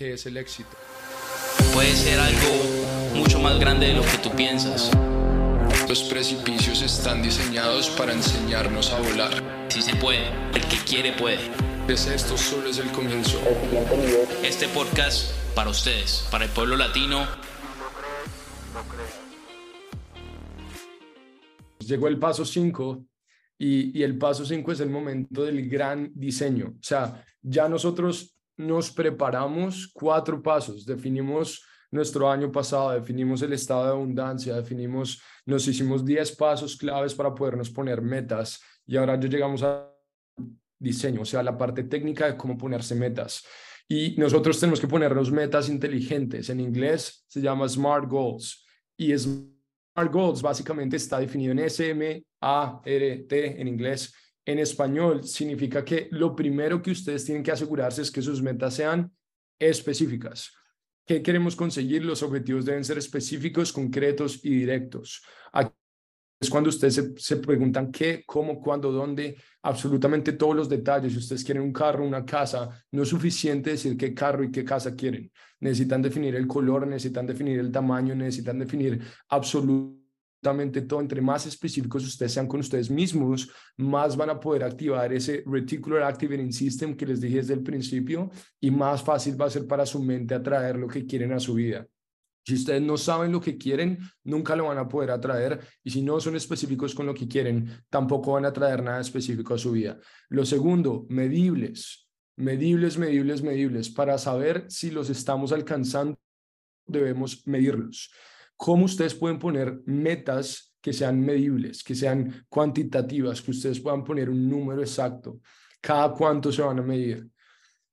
qué es el éxito. Puede ser algo mucho más grande de lo que tú piensas. Los precipicios están diseñados para enseñarnos a volar. Si se puede, el que quiere puede. Desde esto solo es el comienzo. Este podcast para ustedes, para el pueblo latino. Llegó el paso 5 y, y el paso 5 es el momento del gran diseño. O sea, ya nosotros nos preparamos cuatro pasos, definimos nuestro año pasado, definimos el estado de abundancia, definimos, nos hicimos 10 pasos claves para podernos poner metas y ahora ya llegamos a diseño, o sea, la parte técnica de cómo ponerse metas. Y nosotros tenemos que ponernos metas inteligentes. En inglés se llama SMART Goals. Y SMART Goals básicamente está definido en S-M-A-R-T en inglés. En español significa que lo primero que ustedes tienen que asegurarse es que sus metas sean específicas. ¿Qué queremos conseguir? Los objetivos deben ser específicos, concretos y directos. Aquí es cuando ustedes se, preguntan qué, cómo, cuándo, dónde, absolutamente todos los detalles. Si ustedes quieren un carro, una casa, no es suficiente decir qué carro y qué casa quieren. Necesitan definir el color, necesitan definir el tamaño, necesitan definir absolutamente todo. Entre más específicos ustedes sean con ustedes mismos, más van a poder activar ese Reticular Activating System que les dije desde el principio y más fácil va a ser para su mente atraer lo que quieren a su vida. Si ustedes no saben lo que quieren, nunca lo van a poder atraer y si no son específicos con lo que quieren, tampoco van a traer nada específico a su vida. Lo segundo, medibles, medibles, medibles, medibles. Para saber si los estamos alcanzando, debemos medirlos. ¿Cómo ustedes pueden poner metas que sean medibles, que sean cuantitativas, que ustedes puedan poner un número exacto? ¿Cada cuánto se van a medir?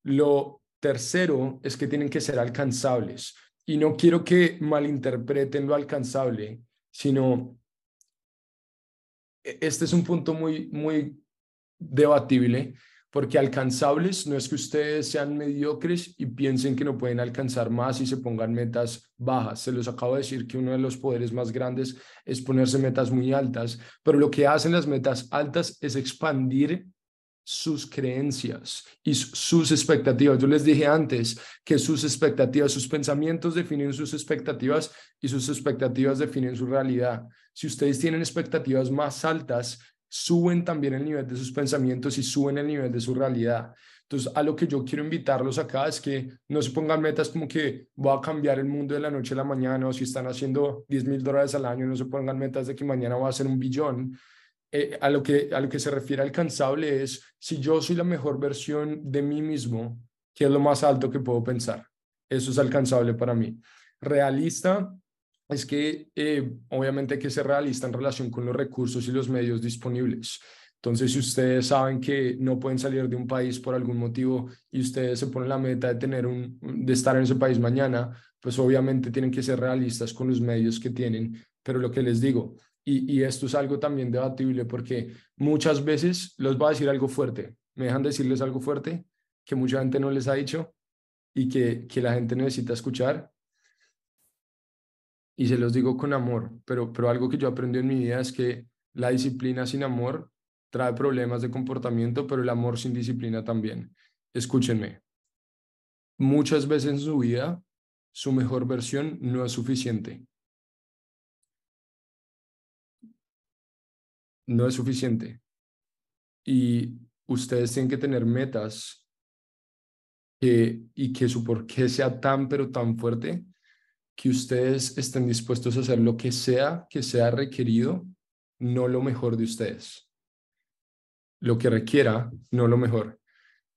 Lo tercero es que tienen que ser alcanzables y no quiero que malinterpreten lo alcanzable, sino e, este es un punto muy, muy debatible, porque alcanzables no es que ustedes sean mediocres y piensen que no pueden alcanzar más y se pongan metas bajas. Se los acabo de decir que uno de los poderes más grandes es ponerse metas muy altas, pero lo que hacen las metas altas es expandir sus creencias y sus expectativas. Yo les dije antes que sus expectativas, sus pensamientos definen sus expectativas y sus expectativas definen su realidad. Si ustedes tienen expectativas más altas, suben también el nivel de sus pensamientos y suben el nivel de su realidad. Entonces, a lo que yo quiero invitarlos acá es que no se pongan metas como que voy a cambiar el mundo de la noche a la mañana o si están haciendo 10 mil dólares al año, no se pongan metas de que mañana voy a hacer un billón eh, a, lo que, a lo que se refiere alcanzable es si yo soy la mejor versión de mí mismo, ¿qué es lo más alto que puedo pensar? Eso es alcanzable para mí. Realista es que eh, obviamente hay que ser realista en relación con los recursos y los medios disponibles. Entonces, si ustedes saben que no pueden salir de un país por algún motivo y ustedes se ponen la meta de tener un, de estar en ese país mañana, pues obviamente tienen que ser realistas con los medios que tienen. Pero lo que les digo, y, esto es algo también debatible porque muchas veces les voy a decir algo fuerte. ¿Me dejan decirles algo fuerte que mucha gente no les ha dicho y que, que la gente necesita escuchar? Y se los digo con amor, pero, pero algo que yo aprendí en mi vida es que la disciplina sin amor trae problemas de comportamiento, pero el amor sin disciplina también. Escúchenme. Muchas veces en su vida, su mejor versión no es suficiente. no es suficiente. Y ustedes tienen que tener metas que, y que su porqué sea tan, pero tan fuerte que ustedes estén dispuestos a hacer lo que sea que sea requerido, no lo mejor de ustedes. Lo que requiera, no lo mejor.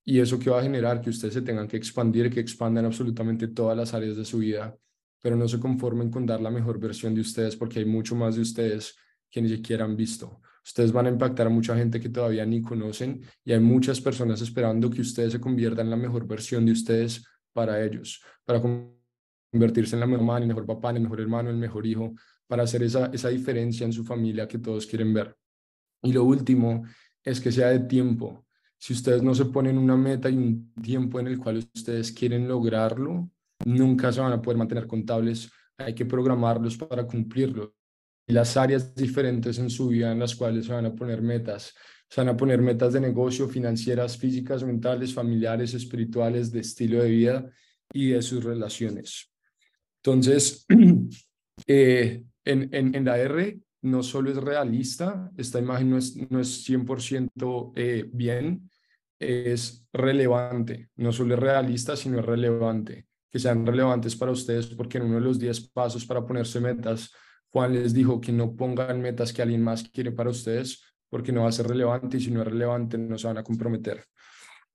Y eso que va a generar que ustedes se tengan que expandir, que expandan absolutamente todas las áreas de su vida, pero no se conformen con dar la mejor versión de ustedes porque hay mucho más de ustedes que ni siquiera han visto. Ustedes van a impactar a mucha gente que todavía ni conocen y hay muchas personas esperando que ustedes se conviertan en la mejor versión de ustedes para ellos, para convertirse en la mejor mamá, el mejor papá, el mejor hermano, el mejor hijo, para hacer esa, esa diferencia en su familia que todos quieren ver. Y lo último es que sea de tiempo. Si ustedes no se ponen una meta y un tiempo en el cual ustedes quieren lograrlo, nunca se van a poder mantener contables. Hay que programarlos para cumplirlo las áreas diferentes en su vida en las cuales se van a poner metas. Se van a poner metas de negocio, financieras, físicas, mentales, familiares, espirituales, de estilo de vida. y de sus relaciones. Entonces, eh, en, en, en, la R no solo es realista, esta imagen no es, no es 100% eh, bien, es relevante, no solo es realista, sino es relevante, que sean relevantes para ustedes, porque en uno de los 10 pasos para ponerse metas, Juan les dijo que no pongan metas que alguien más quiere para ustedes, porque no va a ser relevante y si no es relevante no se van a comprometer.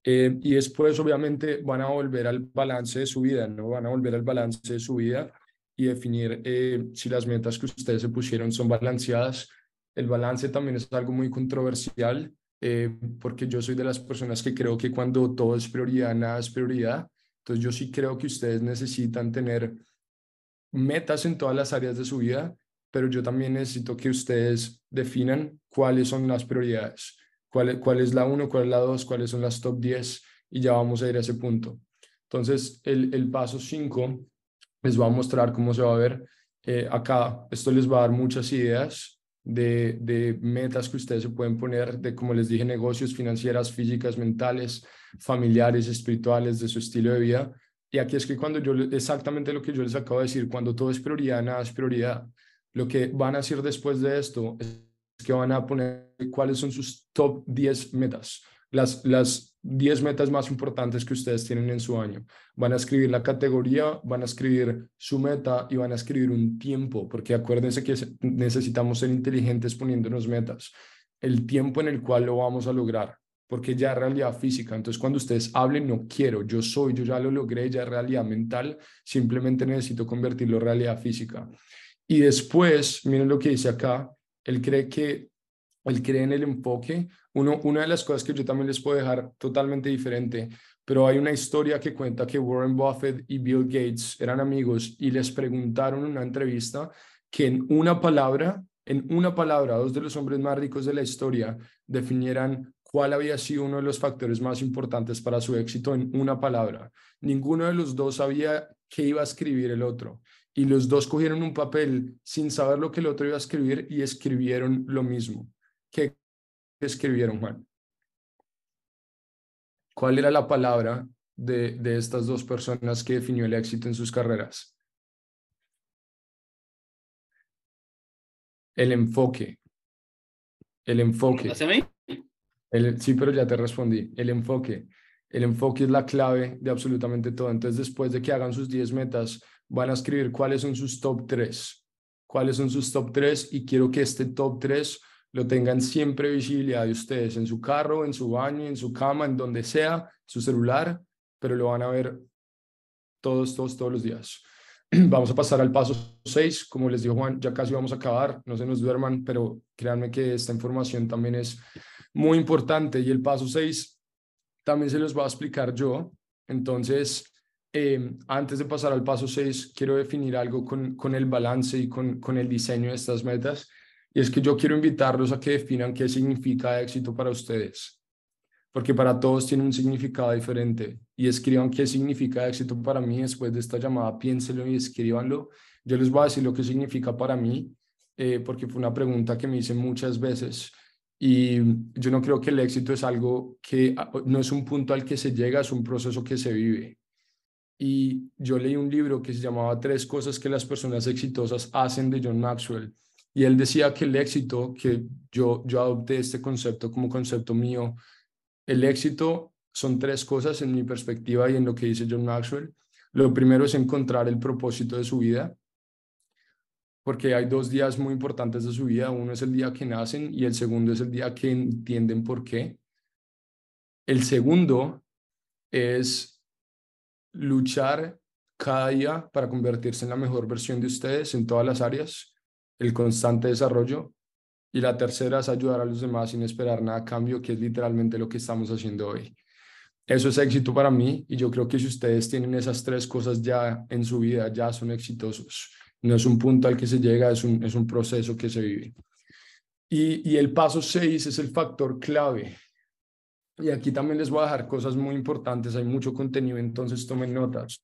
Eh, y después, obviamente, van a volver al balance de su vida, ¿no? Van a volver al balance de su vida y definir eh, si las metas que ustedes se pusieron son balanceadas. El balance también es algo muy controversial, eh, porque yo soy de las personas que creo que cuando todo es prioridad, nada es prioridad. Entonces, yo sí creo que ustedes necesitan tener metas en todas las áreas de su vida, pero yo también necesito que ustedes definan cuáles son las prioridades cuál, cuál es la 1, cuál es la 2, cuáles son las top 10 y ya vamos a ir a ese punto. Entonces, el, el paso 5 les va a mostrar cómo se va a ver eh, acá. Esto les va a dar muchas ideas de, de, metas que ustedes se pueden poner, de, como les dije, negocios financieras, físicas, mentales, familiares, espirituales, de su estilo de vida. Y aquí es que cuando yo, exactamente lo que yo les acabo de decir, cuando todo es prioridad, nada es prioridad. Lo que van a hacer después de esto es que van a poner cuáles son sus top 10 metas, las, las 10 metas más importantes que ustedes tienen en su año. Van a escribir la categoría, van a escribir su meta y van a escribir un tiempo, porque acuérdense que necesitamos ser inteligentes poniéndonos metas. El tiempo en el cual lo vamos a lograr, porque ya es realidad física. Entonces, cuando ustedes hablen, no quiero, yo soy, yo ya lo logré, ya es realidad mental, simplemente necesito convertirlo en realidad física. Y después, miren lo que dice acá, él cree que, él cree en el enfoque. Uno, una de las cosas que yo también les puedo dejar totalmente diferente, pero hay una historia que cuenta que Warren Buffett y Bill Gates eran amigos y les preguntaron en una entrevista que en una palabra, en una palabra, dos de los hombres más ricos de la historia definieran cuál había sido uno de los factores más importantes para su éxito en una palabra. Ninguno de los dos sabía qué iba a escribir el otro y los dos cogieron un papel sin saber lo que el otro iba a escribir y escribieron lo mismo. ¿Qué escribieron, Juan? ¿Cuál era la palabra de, de estas dos personas que definió el éxito en sus carreras? El enfoque. El enfoque. El, sí, pero ya te respondí. El enfoque. El enfoque es la clave de absolutamente todo. Entonces, después de que hagan sus 10 metas, van a escribir cuáles son sus top 3. Cuáles son sus top 3 y quiero que este top 3 lo tengan siempre visibilidad de ustedes en su carro, en su baño, en su cama, en donde sea, su celular, pero lo van a ver todos, todos, todos los días. Vamos a pasar al paso 6. Como les dijo Juan, ya casi vamos a acabar. No se nos duerman, pero créanme que esta información también es muy importante. Y el paso 6 también se los voy a explicar yo. Entonces, Em, antes de pasar al paso 6, quiero definir algo con, con el balance y con, con el diseño de estas metas. Y es que yo quiero invitarlos a que definan qué significa éxito para ustedes. Porque para todos tiene un significado diferente. Y escriban qué significa éxito para mí después de esta llamada. Piénsenlo y escríbanlo. Yo les voy a decir lo que significa para mí, eh, porque fue una pregunta que me hice muchas veces. Y yo no creo que el éxito es algo que ah, no es un punto al que se llega, es un proceso que se vive y yo leí un libro que se llamaba Tres cosas que las personas exitosas hacen de John Maxwell. Y él decía que el éxito, que yo, yo adopté este concepto como concepto mío, el éxito son tres cosas en mi perspectiva y en lo que dice John Maxwell. Lo primero es encontrar el propósito de su vida, porque hay dos días muy importantes de su vida. Uno es el día que nacen y el segundo es el día que entienden por qué. El segundo es luchar cada día para convertirse en la mejor versión de ustedes en todas las áreas, el constante desarrollo. Y la tercera es ayudar a los demás sin esperar nada a cambio, que es literalmente lo que estamos haciendo hoy. Eso es éxito para mí y yo creo que si ustedes tienen esas tres cosas ya en su vida, ya son exitosos. No es un punto al que se llega, es un, es un proceso que se vive. Y, y el paso seis es el factor clave y aquí también les voy a dejar cosas muy importantes, hay mucho contenido, entonces tomen notas.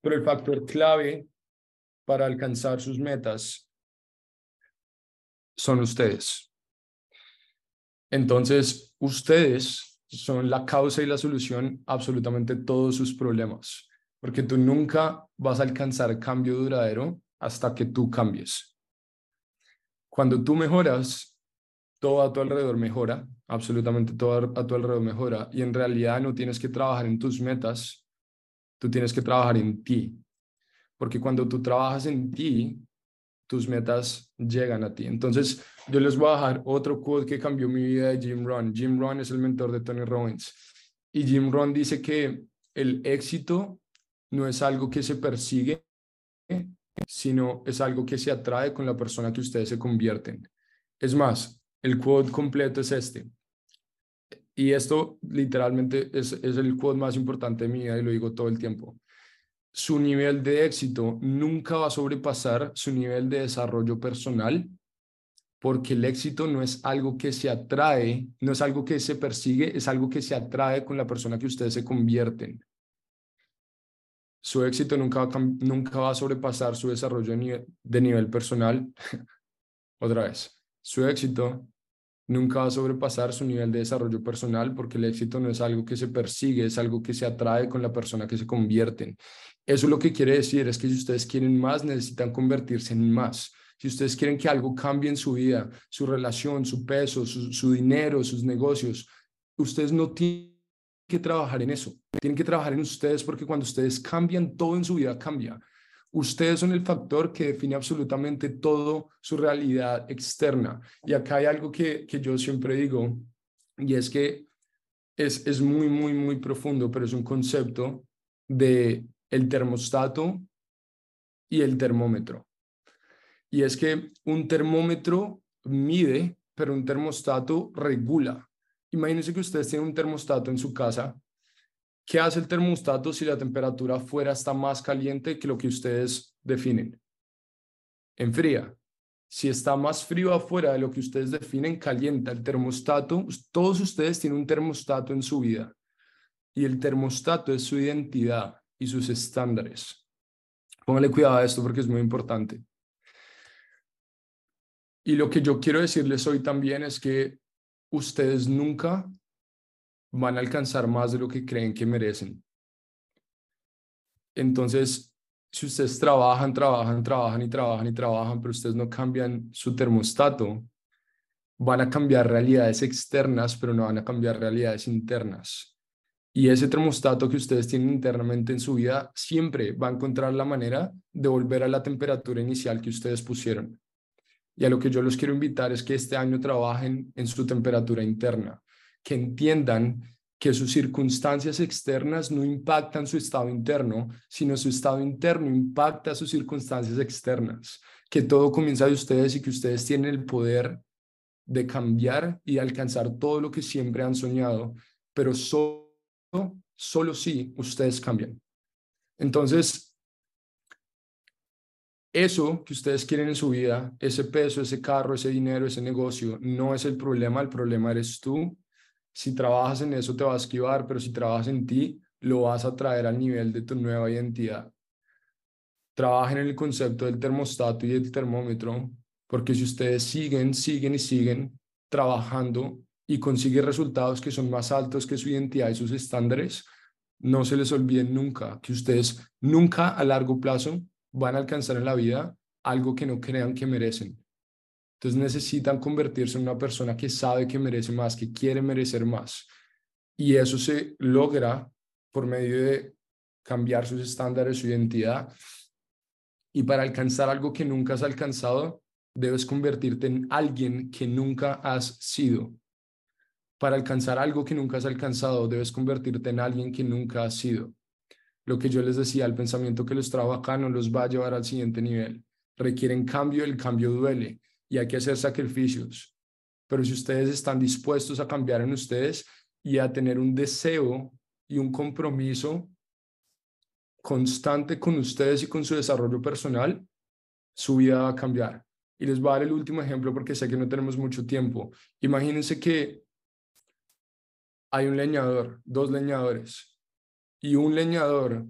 Pero el factor clave para alcanzar sus metas son ustedes. Entonces, ustedes son la causa y la solución absolutamente todos sus problemas. porque tú nunca vas a alcanzar cambio duradero hasta que tú cambies. Cuando tú mejoras, todo a tu alrededor mejora, absolutamente todo a tu alrededor mejora, y en realidad no tienes que trabajar en tus metas, tú tienes que trabajar en ti, porque cuando tú trabajas en ti, tus metas llegan a ti. Entonces, yo les voy a dejar otro quote que cambió mi vida de Jim Rohn. Jim Rohn es el mentor de Tony Robbins. Y Jim Rohn dice que el éxito no es algo que se persigue, sino es algo que se atrae con la persona que ustedes se convierten. Es más, el quote completo es este. Y esto literalmente es, es el quote más importante de mi vida y lo digo todo el tiempo. Su nivel de éxito nunca va a sobrepasar su nivel de desarrollo personal porque el éxito no es algo que se atrae, no es algo que se persigue, es algo que se atrae con la persona que ustedes se convierten. Su éxito nunca va, nunca va a sobrepasar su desarrollo de nivel personal. Otra vez, su éxito nunca va a sobrepasar su nivel de desarrollo personal porque el éxito no es algo que se persigue, es algo que se atrae con la persona que se convierten. Eso lo que quiere decir es que si ustedes quieren más, necesitan convertirse en más si ustedes quieren que algo cambie en su vida, su relación, su peso, su, dinero, sus negocios, ustedes no tienen que trabajar en eso. Tienen que trabajar en ustedes porque cuando ustedes cambian, todo en su vida cambia. Ustedes son el factor que define absolutamente todo su realidad externa. Y acá hay algo que, que yo siempre digo, y es que es, es muy, muy, muy profundo, pero es un concepto de el termostato y el termómetro y es que un termómetro mide, pero un termostato regula. Imagínense que ustedes tienen un termostato en su casa. ¿Qué hace el termostato si la temperatura afuera está más caliente que lo que ustedes definen? Enfría. Si está más frío afuera de lo que ustedes definen, calienta. El termostato, todos ustedes tienen un termostato en su vida. Y el termostato es su identidad y sus estándares. Póngale cuidado a esto porque es muy importante. Y lo que yo quiero decirles hoy también es que ustedes nunca van a alcanzar más de lo que creen que merecen. Entonces, si ustedes trabajan, trabajan, trabajan y trabajan y trabajan, pero ustedes no cambian su termostato, van a cambiar realidades externas, pero no van a cambiar realidades internas. Y ese termostato que ustedes tienen internamente en su vida siempre va a encontrar la manera de volver a la temperatura inicial que ustedes pusieron. Y a lo que yo los quiero invitar es que este año trabajen en su temperatura interna, que entiendan que sus circunstancias externas no impactan su estado interno, sino su estado interno impacta sus circunstancias externas, que todo comienza de ustedes y que ustedes tienen el poder de cambiar y alcanzar todo lo que siempre han soñado, pero solo, solo si ustedes cambian. Entonces, eso que ustedes quieren en su vida, ese peso, ese carro, ese dinero, ese negocio, no es el problema, el problema eres tú. Si trabajas en eso te va a esquivar, pero si trabajas en ti, lo vas a traer al nivel de tu nueva identidad. Trabajen en el concepto del termostato y del termómetro, porque si ustedes siguen, siguen y siguen trabajando y consiguen resultados que son más altos que su identidad y sus estándares, no se les olviden nunca que ustedes nunca a largo plazo van a alcanzar en la vida algo que no crean que merecen. Entonces necesitan convertirse en una persona que sabe que merece más, que quiere merecer más. Y eso se logra por medio de cambiar sus estándares, su identidad. Y para alcanzar algo que nunca has alcanzado, debes convertirte en alguien que nunca has sido. Para alcanzar algo que nunca has alcanzado, debes convertirte en alguien que nunca has sido lo que yo les decía, el pensamiento que los trajo acá no los va a llevar al siguiente nivel. Requieren cambio, el cambio duele y hay que hacer sacrificios. Pero si ustedes están dispuestos a cambiar en ustedes y a tener un deseo y un compromiso constante con ustedes y con su desarrollo personal, su vida va a cambiar. Y les voy a dar el último ejemplo porque sé que no tenemos mucho tiempo. Imagínense que hay un leñador, dos leñadores, y un leñador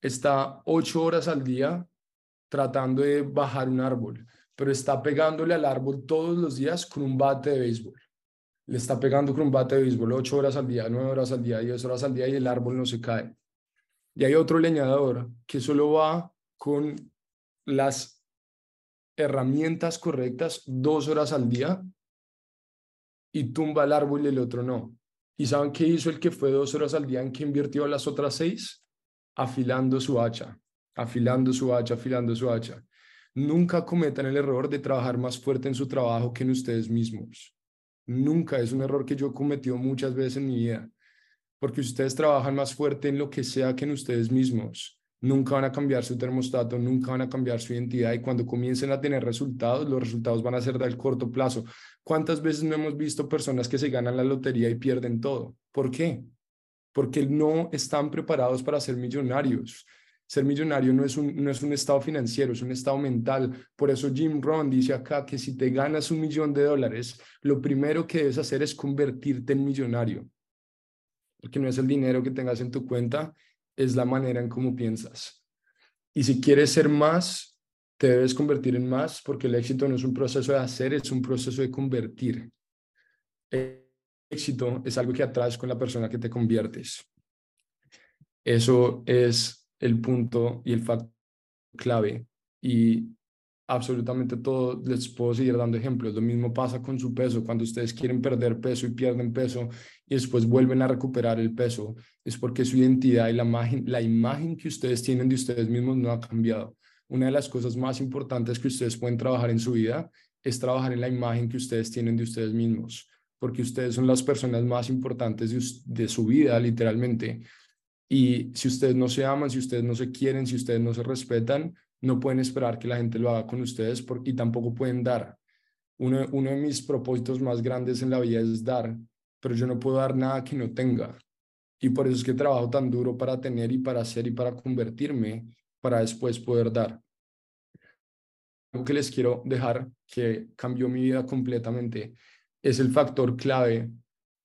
está ocho horas al día tratando de bajar un árbol, pero está pegándole al árbol todos los días con un bate de béisbol. Le está pegando con un bate de béisbol ocho horas al día, nueve horas al día, diez horas al día y el árbol no se cae. Y hay otro leñador que solo va con las herramientas correctas dos horas al día y tumba el árbol y el otro no. ¿Y saben qué hizo el que fue dos horas al día en que invirtió las otras seis? Afilando su hacha, afilando su hacha, afilando su hacha. Nunca cometan el error de trabajar más fuerte en su trabajo que en ustedes mismos. Nunca es un error que yo he cometido muchas veces en mi vida. Porque ustedes trabajan más fuerte en lo que sea que en ustedes mismos, nunca van a cambiar su termostato, nunca van a cambiar su identidad y cuando comiencen a tener resultados, los resultados van a ser del corto plazo. ¿Cuántas veces no hemos visto personas que se ganan la lotería y pierden todo? ¿Por qué? Porque no están preparados para ser millonarios. Ser millonario no es, un, no es un estado financiero, es un estado mental. Por eso Jim Rohn dice acá que si te ganas un millón de dólares, lo primero que debes hacer es convertirte en millonario. Porque no es el dinero que tengas en tu cuenta, es la manera en cómo piensas. Y si quieres ser más, te debes convertir en más, porque el éxito no es un proceso de hacer, es un proceso de convertir. El éxito es algo que atraes con la persona que te conviertes. Eso es el punto y el factor clave. Y absolutamente todo, les puedo seguir dando ejemplos. Lo mismo pasa con su peso. Cuando ustedes quieren perder peso y pierden peso y después vuelven a recuperar el peso, es porque su identidad y la imagen, la imagen que ustedes tienen de ustedes mismos no ha cambiado. Una de las cosas más importantes que ustedes pueden trabajar en su vida es trabajar en la imagen que ustedes tienen de ustedes mismos, porque ustedes son las personas más importantes de, de su vida, literalmente. Y si ustedes no se aman, si ustedes no se quieren, si ustedes no se respetan, no pueden esperar que la gente lo haga con ustedes porque, y tampoco pueden dar. Uno, uno de mis propósitos más grandes en la vida es dar, pero yo no puedo dar nada que no tenga. Y por eso es que trabajo tan duro para tener y para hacer y para convertirme, para después poder dar. Algo que les quiero dejar que cambió mi vida completamente es el factor clave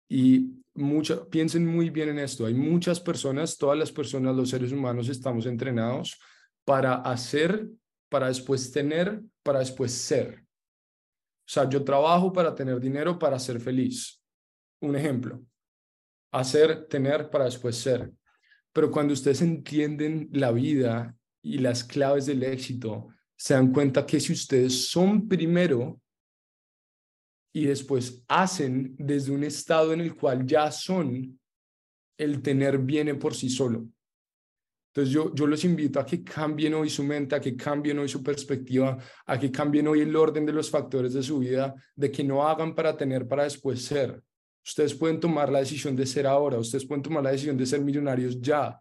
y mucha, piensen muy bien en esto. Hay muchas personas, todas las personas, los seres humanos estamos entrenados para hacer, para después tener, para después ser. O sea, yo trabajo para tener dinero, para ser feliz. Un ejemplo, hacer, tener, para después ser. Pero cuando ustedes entienden la vida y las claves del éxito, se dan cuenta que si ustedes son primero y después hacen desde un estado en el cual ya son, el tener viene por sí solo. Entonces yo, yo los invito a que cambien hoy su mente, a que cambien hoy su perspectiva, a que cambien hoy el orden de los factores de su vida, de que no hagan para tener, para después ser. Ustedes pueden tomar la decisión de ser ahora, ustedes pueden tomar la decisión de ser millonarios ya,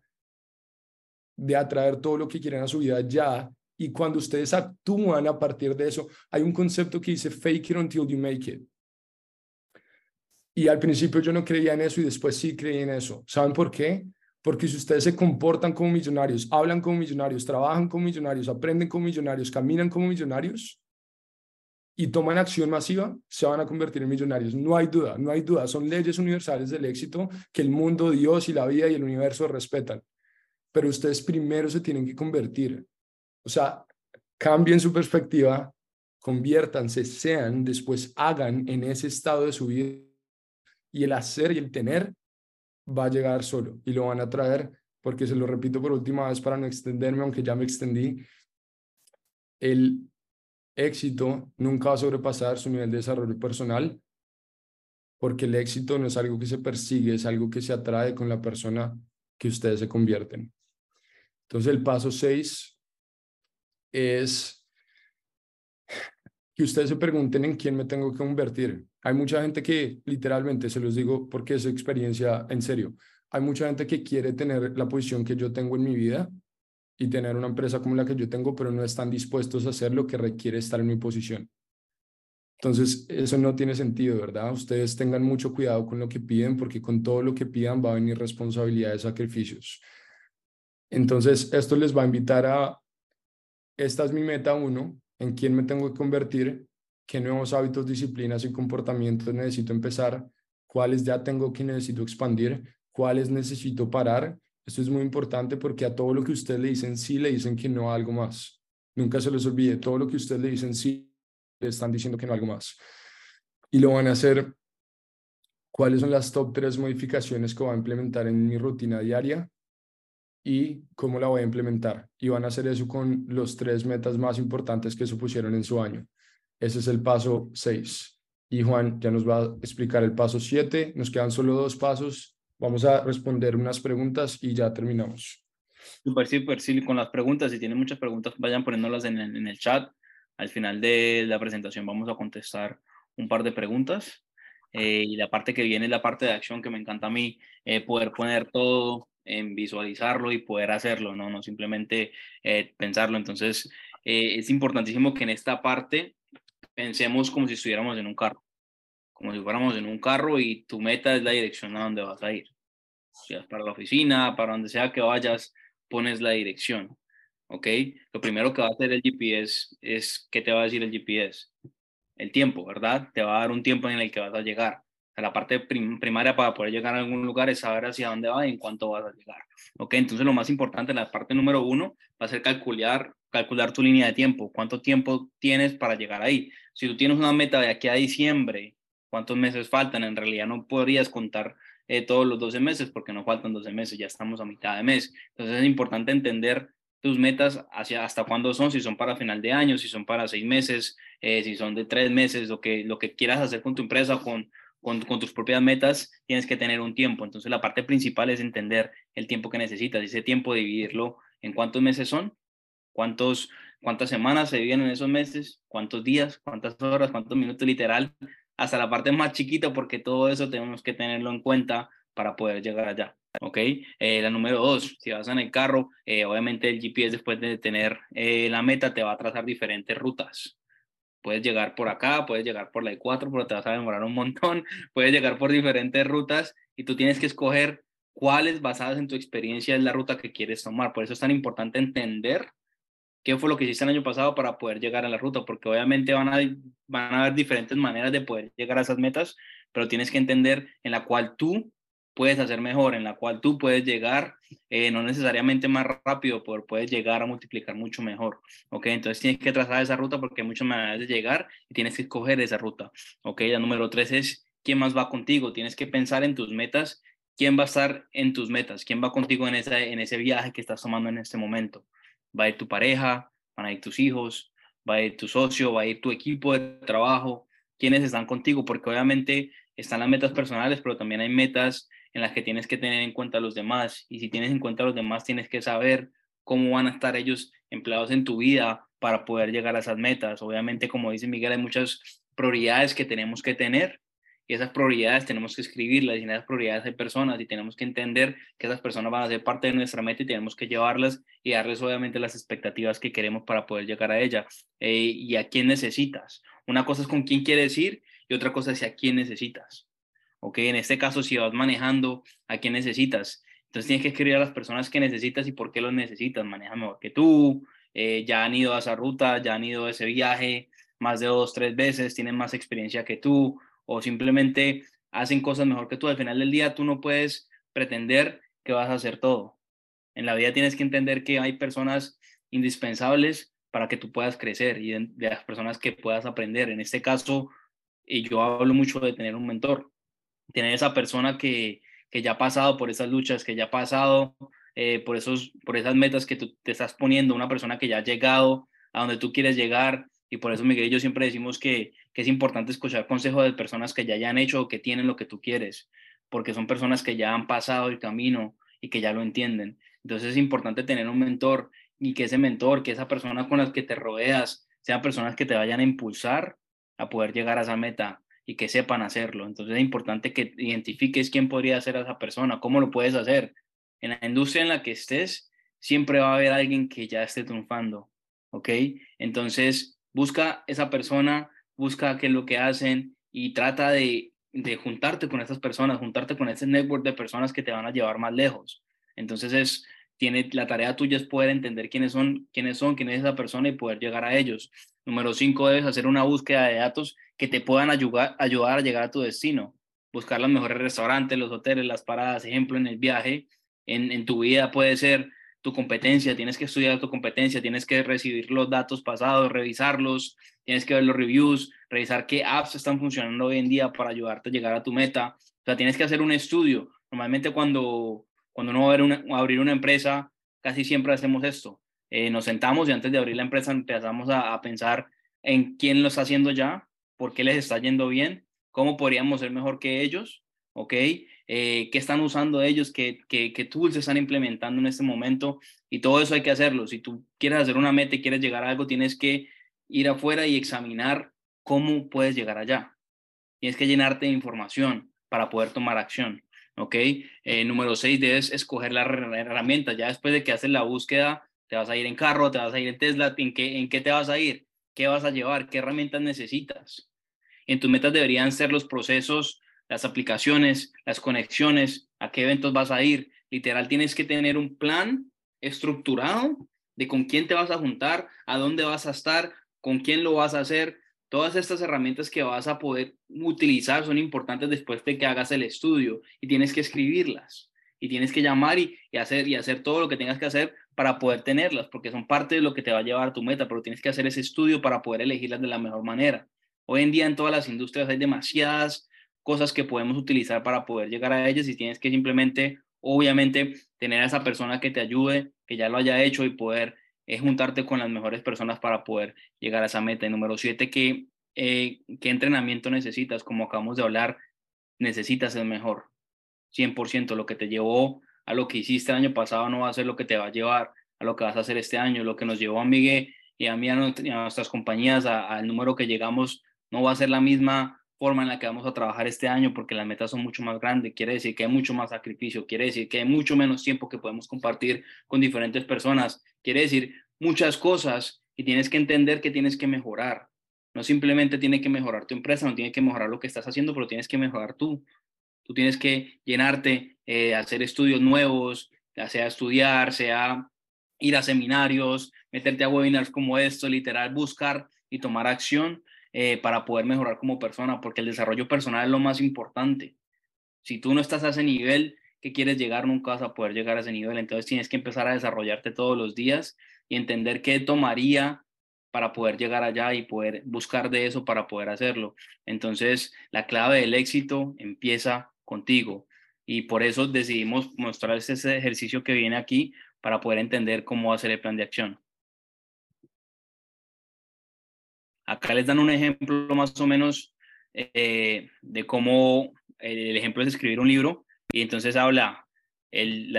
de atraer todo lo que quieren a su vida ya. Y cuando ustedes actúan a partir de eso, hay un concepto que dice fake it until you make it. Y al principio yo no creía en eso y después sí creí en eso. ¿Saben por qué? Porque si ustedes se comportan como millonarios, hablan como millonarios, trabajan como millonarios, aprenden como millonarios, caminan como millonarios y toman acción masiva, se van a convertir en millonarios. No hay duda, no hay duda. Son leyes universales del éxito que el mundo, Dios y la vida y el universo respetan. Pero ustedes primero se tienen que convertir. O sea, cambien su perspectiva, conviértanse, sean, después hagan en ese estado de su vida. Y el hacer y el tener va a llegar solo y lo van a traer, porque se lo repito por última vez para no extenderme, aunque ya me extendí, el éxito nunca va a sobrepasar su nivel de desarrollo personal, porque el éxito no es algo que se persigue, es algo que se atrae con la persona que ustedes se convierten. Entonces el paso seis es que ustedes se pregunten en quién me tengo que convertir. Hay mucha gente que literalmente, se los digo porque es experiencia en serio, hay mucha gente que quiere tener la posición que yo tengo en mi vida y tener una empresa como la que yo tengo, pero no están dispuestos a hacer lo que requiere estar en mi posición. Entonces, eso no tiene sentido, ¿verdad? Ustedes tengan mucho cuidado con lo que piden, porque con todo lo que pidan va a venir responsabilidad de sacrificios. Entonces, esto les va a invitar a, esta es mi meta uno, en quién me tengo que convertir, qué nuevos hábitos, disciplinas y comportamientos necesito empezar, cuáles ya tengo que necesito expandir, cuáles necesito parar. Esto es muy importante porque a todo lo que ustedes le dicen sí, le dicen que no a algo más. Nunca se les olvide, todo lo que ustedes le dicen sí, le están diciendo que no a algo más. Y lo van a hacer. ¿Cuáles son las top tres modificaciones que voy a implementar en mi rutina diaria? Y cómo la voy a implementar. Y van a hacer eso con los tres metas más importantes que supusieron en su año. Ese es el paso 6. Y Juan ya nos va a explicar el paso 7. Nos quedan solo dos pasos. Vamos a responder unas preguntas y ya terminamos. Super, super, sí, con las preguntas. Si tienen muchas preguntas, vayan poniéndolas en, en el chat. Al final de la presentación vamos a contestar un par de preguntas. Eh, y la parte que viene es la parte de acción que me encanta a mí, eh, poder poner todo en visualizarlo y poder hacerlo, no, no simplemente eh, pensarlo. Entonces, es importantísimo que en esta parte pensemos como si estuviéramos en un carro, como si fuéramos en un carro y tu meta es la dirección a donde vas a ir. Si vas para la oficina, para donde sea que vayas, pones la dirección. ¿Ok? Lo primero que va a hacer el GPS es, ¿qué te va a decir el GPS? El tiempo, ¿verdad? Te va a dar un tiempo en el que vas a llegar. La parte primaria para poder llegar a algún lugar es saber hacia dónde va y en cuánto vas a llegar. ¿Ok? Entonces lo más importante, la parte número uno, va a ser calcular, calcular tu línea de tiempo. ¿Cuánto tiempo tienes para llegar ahí? Si tú tienes una meta de aquí a diciembre, ¿cuántos meses faltan? En realidad no podrías contar eh, todos los 12 meses porque no faltan 12 meses, ya estamos a mitad de mes. Entonces es importante entender tus metas hacia hasta cuándo son, si son para final de año, si son para seis meses, eh, si son de tres meses, lo que, lo que quieras hacer con tu empresa, con, con, tus propias metas, tienes que tener un tiempo. Entonces la parte principal es entender el tiempo que necesitas, ese tiempo dividirlo en cuántos meses son, cuántos, cuántas semanas se viven en esos meses, cuántos días, cuántas horas, cuántos minutos literal, hasta la parte más chiquita, porque todo eso tenemos que tenerlo en cuenta para poder llegar allá. ¿ok? Eh, la número dos, si vas en el carro, eh, obviamente el GPS después de tener eh, la meta te va a trazar diferentes rutas. Puedes llegar por acá, puedes llegar por la I4, pero te vas a demorar un montón. Puedes llegar por diferentes rutas y tú tienes que escoger cuáles basadas en tu experiencia es la ruta que quieres tomar. Por eso es tan importante entender qué fue lo que hiciste el año pasado para poder llegar a la ruta, porque obviamente van a, van a haber diferentes maneras de poder llegar a esas metas, pero tienes que entender en la cual tú puedes hacer mejor, en la cual tú puedes llegar, eh, no necesariamente más rápido, pero puedes llegar a multiplicar mucho mejor, ¿ok? Entonces tienes que trazar esa ruta porque hay muchas maneras de llegar y tienes que escoger esa ruta, ¿ok? La número tres es quién más va contigo, tienes que pensar en tus metas, quién va a estar en tus metas, quién va contigo en, esa, en ese viaje que estás tomando en este momento. Va a ir tu pareja, van a ir tus hijos, va a ir tu socio, va a ir tu equipo de trabajo, quiénes están contigo, porque obviamente están las metas personales, pero también hay metas en las que tienes que tener en cuenta a los demás. Y si tienes en cuenta a los demás, tienes que saber cómo van a estar ellos empleados en tu vida para poder llegar a esas metas. Obviamente, como dice Miguel, hay muchas prioridades que tenemos que tener y esas prioridades tenemos que escribirlas y en esas prioridades hay personas y tenemos que entender que esas personas van a ser parte de nuestra meta y tenemos que llevarlas y darles obviamente las expectativas que queremos para poder llegar a ella eh, y a quién necesitas. Una cosa es con quién quieres ir y otra cosa es a quién necesitas. ¿Ok? En este caso, si vas manejando, ¿a quién necesitas? Entonces tienes que escribir a las personas que necesitas y por qué los necesitas. Maneja mejor que tú, eh, ya han ido a esa ruta, ya han ido a ese viaje más de dos, tres veces, tienen más experiencia que tú o simplemente hacen cosas mejor que tú. Al final del día tú no puedes pretender que vas a hacer todo. En la vida tienes que entender que hay personas indispensables para que tú puedas crecer y de, las personas que puedas aprender. En este caso, yo hablo mucho de tener un mentor tener esa persona que, que ya ha pasado por esas luchas, que ya ha pasado eh, por, esos, por esas metas que tú te estás poniendo, una persona que ya ha llegado a donde tú quieres llegar. Y por eso, Miguel y yo siempre decimos que, que es importante escuchar consejos de personas que ya hayan hecho o que tienen lo que tú quieres, porque son personas que ya han pasado el camino y que ya lo entienden. Entonces es importante tener un mentor y que ese mentor, que esa persona con la que te rodeas, sean personas que te vayan a impulsar a poder llegar a esa meta y que sepan hacerlo. Entonces es importante que identifiques quién podría ser esa persona, cómo lo puedes hacer. En la industria en la que estés, siempre va a haber alguien que ya esté triunfando, ¿ok? Entonces busca esa persona, busca qué es lo que hacen y trata de, de juntarte con esas personas, juntarte con ese network de personas que te van a llevar más lejos. Entonces es, tiene, la tarea tuya es poder entender quiénes son, quiénes son, quién es esa persona y poder llegar a ellos. Número cinco, debes hacer una búsqueda de datos que te puedan ayudar, ayudar a llegar a tu destino. Buscar los mejores restaurantes, los hoteles, las paradas, ejemplo, en el viaje. En, en tu vida puede ser tu competencia, tienes que estudiar tu competencia, tienes que recibir los datos pasados, revisarlos, tienes que ver los reviews, revisar qué apps están funcionando hoy en día para ayudarte a llegar a tu meta. O sea, tienes que hacer un estudio. Normalmente cuando, cuando uno va a, abrir una empresa, casi siempre hacemos esto. Eh, nos sentamos y antes de abrir la empresa empezamos a, a, pensar en quién lo está haciendo ya, por qué les está yendo bien, cómo podríamos ser mejor que ellos, ¿ok? Eh, qué están usando ellos, qué, qué, qué tools están implementando en este momento y todo eso hay que hacerlo. Si tú quieres hacer una meta y quieres llegar a algo, tienes que ir afuera y examinar cómo puedes llegar allá. Tienes que llenarte de información para poder tomar acción. ¿Ok? Eh, número seis, debes escoger la herramienta. Ya después de que haces la búsqueda, te vas a ir en carro, te vas a ir en Tesla, ¿en qué, en qué te vas a ir? ¿Qué vas a llevar? ¿Qué herramientas necesitas? En tus metas deberían ser los procesos, las aplicaciones, las conexiones, a qué eventos vas a ir. Literal, tienes que tener un plan estructurado de con quién te vas a juntar, a dónde vas a estar, con quién lo vas a hacer, Todas estas herramientas que vas a poder utilizar son importantes después de que hagas el estudio y tienes que escribirlas y tienes que llamar y, hacer, y hacer todo lo que tengas que hacer para poder tenerlas, porque son parte de lo que te va a llevar a tu meta, pero tienes que hacer ese estudio para poder elegirlas de la mejor manera. Hoy en día en todas las industrias hay demasiadas cosas que podemos utilizar para poder llegar a ellas y tienes que simplemente, obviamente, tener a esa persona que te ayude, que ya lo haya hecho y poder es juntarte con las mejores personas para poder llegar a esa meta. Número siete, ¿qué, eh, ¿qué entrenamiento necesitas? Como acabamos de hablar, necesitas el mejor. 100%. Lo que te llevó a lo que hiciste el año pasado no va a ser lo que te va a llevar a lo que vas a hacer este año. Lo que nos llevó a Miguel y a mí, a, nuestras compañías, al número que llegamos, no va a ser la misma forma en la que vamos a trabajar este año porque las metas son mucho más grandes. Quiere decir que hay mucho más sacrificio, quiere decir que hay mucho menos tiempo que podemos compartir con diferentes personas quiere decir muchas cosas y tienes que entender que tienes que mejorar. No simplemente tiene que mejorar tu empresa, no tiene que mejorar lo que estás haciendo, pero tienes que mejorar tú. Tú tienes que llenarte, eh, hacer estudios nuevos, ya sea estudiar, sea ir a seminarios, meterte a webinars como esto, literal, buscar y tomar acción eh, para poder mejorar como persona, porque el desarrollo personal es lo más importante. Si tú no estás a ese nivel, que quieres llegar, nunca vas a poder llegar a ese nivel. Entonces tienes que empezar a desarrollarte todos los días y entender qué tomaría para poder llegar allá y poder buscar de eso para poder hacerlo. Entonces, la clave del éxito empieza contigo y por eso decidimos mostrar ese ejercicio que viene aquí para poder entender cómo hacer el plan de acción. Acá les dan un ejemplo más o menos eh, de cómo el ejemplo es escribir un libro y entonces habla el,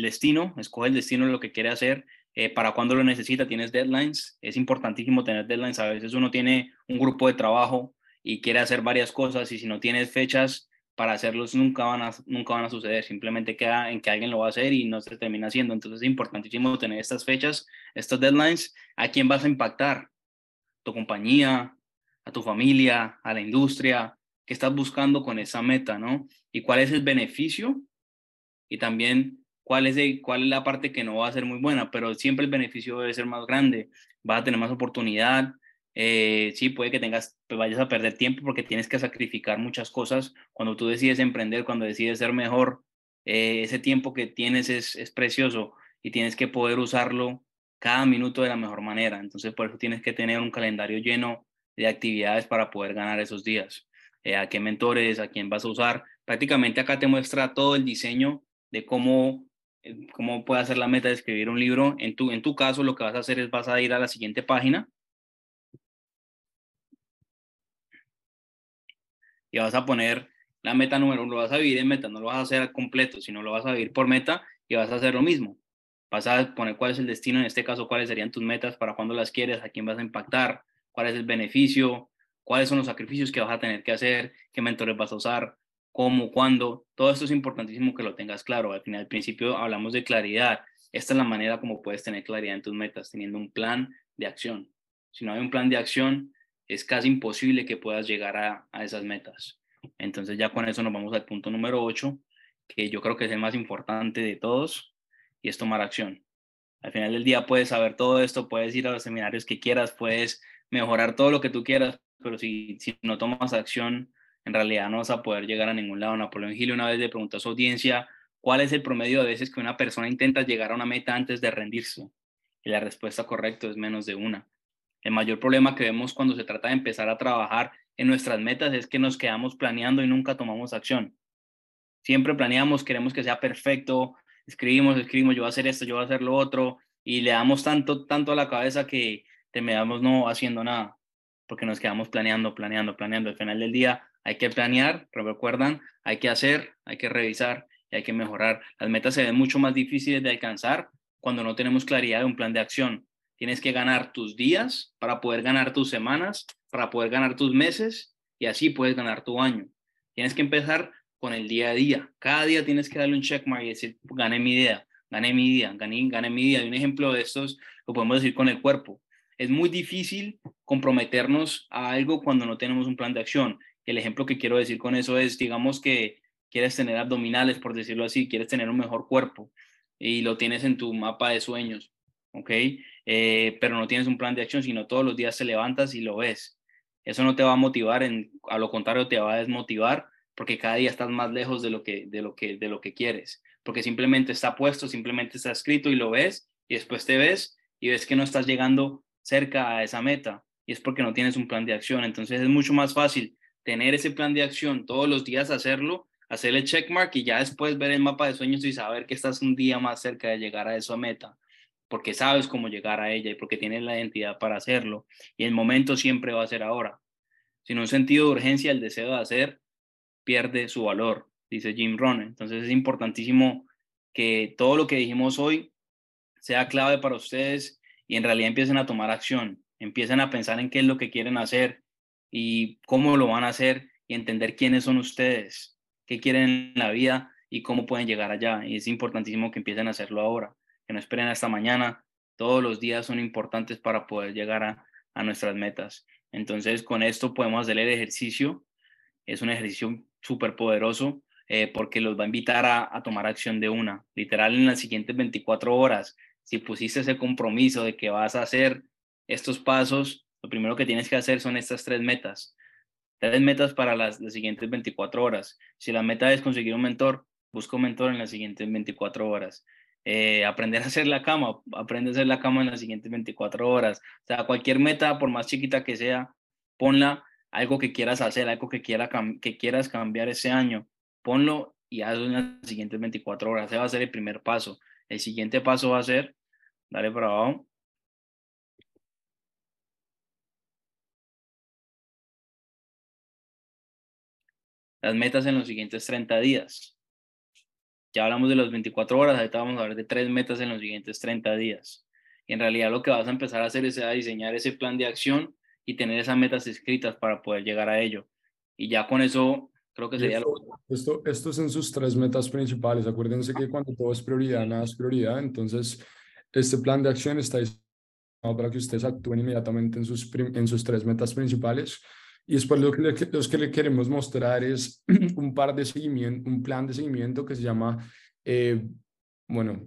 destino, escoge el destino de lo que quiere hacer, eh, para cuando lo necesita, tienes deadlines, es importantísimo tener deadlines, a veces uno tiene un grupo de trabajo y quiere hacer varias cosas y si no tienes fechas para hacerlos nunca van a, nunca van a suceder, simplemente queda en que alguien lo va a hacer y no se termina haciendo, entonces es importantísimo tener estas fechas, estos deadlines, a quién vas a impactar, tu compañía, a tu familia, a la industria, qué estás buscando con esa meta, ¿no? Y cuál es el beneficio y también cuál es, cuál es la parte que no va a ser muy buena, pero siempre el beneficio debe ser más grande, vas a tener más oportunidad, eh, sí, puede que tengas, pues vayas a perder tiempo porque tienes que sacrificar muchas cosas cuando tú decides emprender, cuando decides ser mejor, eh, ese tiempo que tienes es, es precioso y tienes que poder usarlo cada minuto de la mejor manera. Entonces, por eso tienes que tener un calendario lleno de actividades para poder ganar esos días. Eh, a qué mentores, a quién vas a usar. Prácticamente acá te muestra todo el diseño de cómo, eh, cómo puede hacer la meta de escribir un libro. En tu, en tu caso, lo que vas a hacer es vas a ir a la siguiente página y vas a poner la meta número uno, lo vas a dividir en meta, no lo vas a hacer completo, sino lo vas a dividir por meta y vas a hacer lo mismo. Vas a poner cuál es el destino, en este caso, cuáles serían tus metas, para cuándo las quieres, a quién vas a impactar, cuál es el beneficio, cuáles son los sacrificios que vas a tener que hacer, qué mentores vas a usar, cómo, cuándo. Todo esto es importantísimo que lo tengas claro. Al final, al principio hablamos de claridad. Esta es la manera como puedes tener claridad en tus metas, teniendo un plan de acción. Si no hay un plan de acción, es casi imposible que puedas llegar a, a esas metas. Entonces ya con eso nos vamos al punto número 8, que yo creo que es el más importante de todos, y es tomar acción. Al final del día puedes saber todo esto, puedes ir a los seminarios que quieras, puedes mejorar todo lo que tú quieras, pero si, si no tomas acción, en realidad no vas a poder llegar a ningún lado. Napoleón Gil una vez le preguntó a su audiencia, ¿cuál es el promedio de veces que una persona intenta llegar a una meta antes de rendirse? Y la respuesta correcta es menos de una. El mayor problema que vemos cuando se trata de empezar a trabajar en nuestras metas es que nos quedamos planeando y nunca tomamos acción. Siempre planeamos, queremos que sea perfecto, escribimos, escribimos, yo voy a hacer esto, yo voy a hacer lo otro, y le damos tanto, tanto a la cabeza que terminamos no haciendo nada, porque nos quedamos planeando, planeando, planeando. Al final del día hay que planear, recuerdan, hay que hacer, hay que revisar y hay que mejorar. Las metas se ven mucho más difíciles de alcanzar cuando no tenemos claridad de un plan de acción. Tienes que ganar tus días para poder ganar tus semanas, para poder ganar tus meses y así puedes ganar tu año. Tienes que empezar con el día a día. Cada día tienes que darle un checkmark y decir, gané mi idea, gané mi día, gané, mi día. Y un ejemplo de estos lo podemos decir con el cuerpo. Es muy difícil comprometernos a algo cuando no tenemos un plan de acción. El ejemplo que quiero decir con eso es, digamos que quieres tener abdominales, por decirlo así, quieres tener un mejor cuerpo y lo tienes en tu mapa de sueños, ¿ok? Eh, pero no tienes un plan de acción, sino todos los días te levantas y lo ves. Eso no te va a motivar, en, a lo contrario te va a desmotivar porque cada día estás más lejos de lo que, de lo que, de lo que quieres, porque simplemente está puesto, simplemente está escrito y lo ves y después te ves y ves que no estás llegando cerca a esa meta y es porque no tienes un plan de acción. Entonces es mucho más fácil tener ese plan de acción todos los días, hacerlo, hacerle checkmark y ya después ver el mapa de sueños y saber que estás un día más cerca de llegar a esa meta, porque sabes cómo llegar a ella y porque tienes la identidad para hacerlo. Y el momento siempre va a ser ahora. Sin un sentido de urgencia, el deseo de hacer pierde su valor, dice Jim Rohn. Entonces es importantísimo que todo lo que dijimos hoy sea clave para ustedes y en realidad empiecen a tomar acción, empiecen a pensar en qué es lo que quieren hacer y cómo lo van a hacer y entender quiénes son ustedes, qué quieren en la vida y cómo pueden llegar allá. Y es importantísimo que empiecen a hacerlo ahora, que no esperen hasta mañana. Todos los días son importantes para poder llegar a, a nuestras metas. Entonces, con esto podemos hacer el ejercicio. Es un ejercicio súper poderoso eh, porque los va a invitar a, tomar acción de una. Literal, en las siguientes 24 horas, si pusiste ese compromiso de que vas a hacer estos pasos, lo primero que tienes que hacer son estas tres metas. Tres metas para las, las siguientes 24 horas. Si la meta es conseguir un mentor, busca un mentor en las siguientes 24 horas. Eh, aprender a hacer la cama, aprende a hacer la cama en las siguientes 24 horas. O sea, cualquier meta, por más chiquita que sea, ponla algo que quieras hacer, algo que, quiera, que quieras cambiar ese año, ponlo y hazlo en las siguientes 24 horas. Ese va a ser el primer paso. El siguiente paso va a ser, dale para abajo. Las metas en los siguientes 30 días. Ya hablamos de las 24 horas, ahorita vamos a hablar de tres metas en los siguientes 30 días. Y en realidad lo que vas a empezar a hacer es a diseñar ese plan de acción y tener esas metas escritas para poder llegar a ello. Y ya con eso creo que sería esto, lo... Esto, son sus tres metas principales. Acuérdense que cuando todo es prioridad, nada es prioridad. Entonces, este plan de acción está diseñado para que ustedes actúen inmediatamente en sus, en sus tres metas principales. Y después lo que, le, los que le queremos mostrar es un par de seguimiento, un plan de seguimiento que se llama, eh, bueno,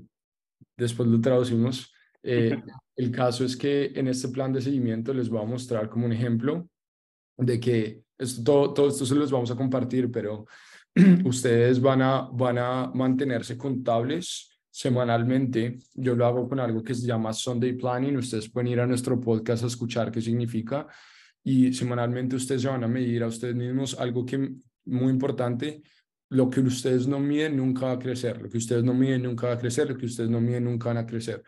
después lo traducimos, eh, el caso es que en este plan de seguimiento les voy a mostrar como un ejemplo de que esto, todo, todo esto se los vamos a compartir, pero ustedes van a, van a mantenerse contables semanalmente. Yo lo hago con algo que se llama Sunday Planning. Ustedes pueden ir a nuestro podcast a escuchar qué significa y semanalmente ustedes se van a medir a ustedes mismos algo que muy importante, lo que ustedes no miden nunca va a crecer, lo que ustedes no miden nunca va a crecer, lo que ustedes no miden nunca van a crecer.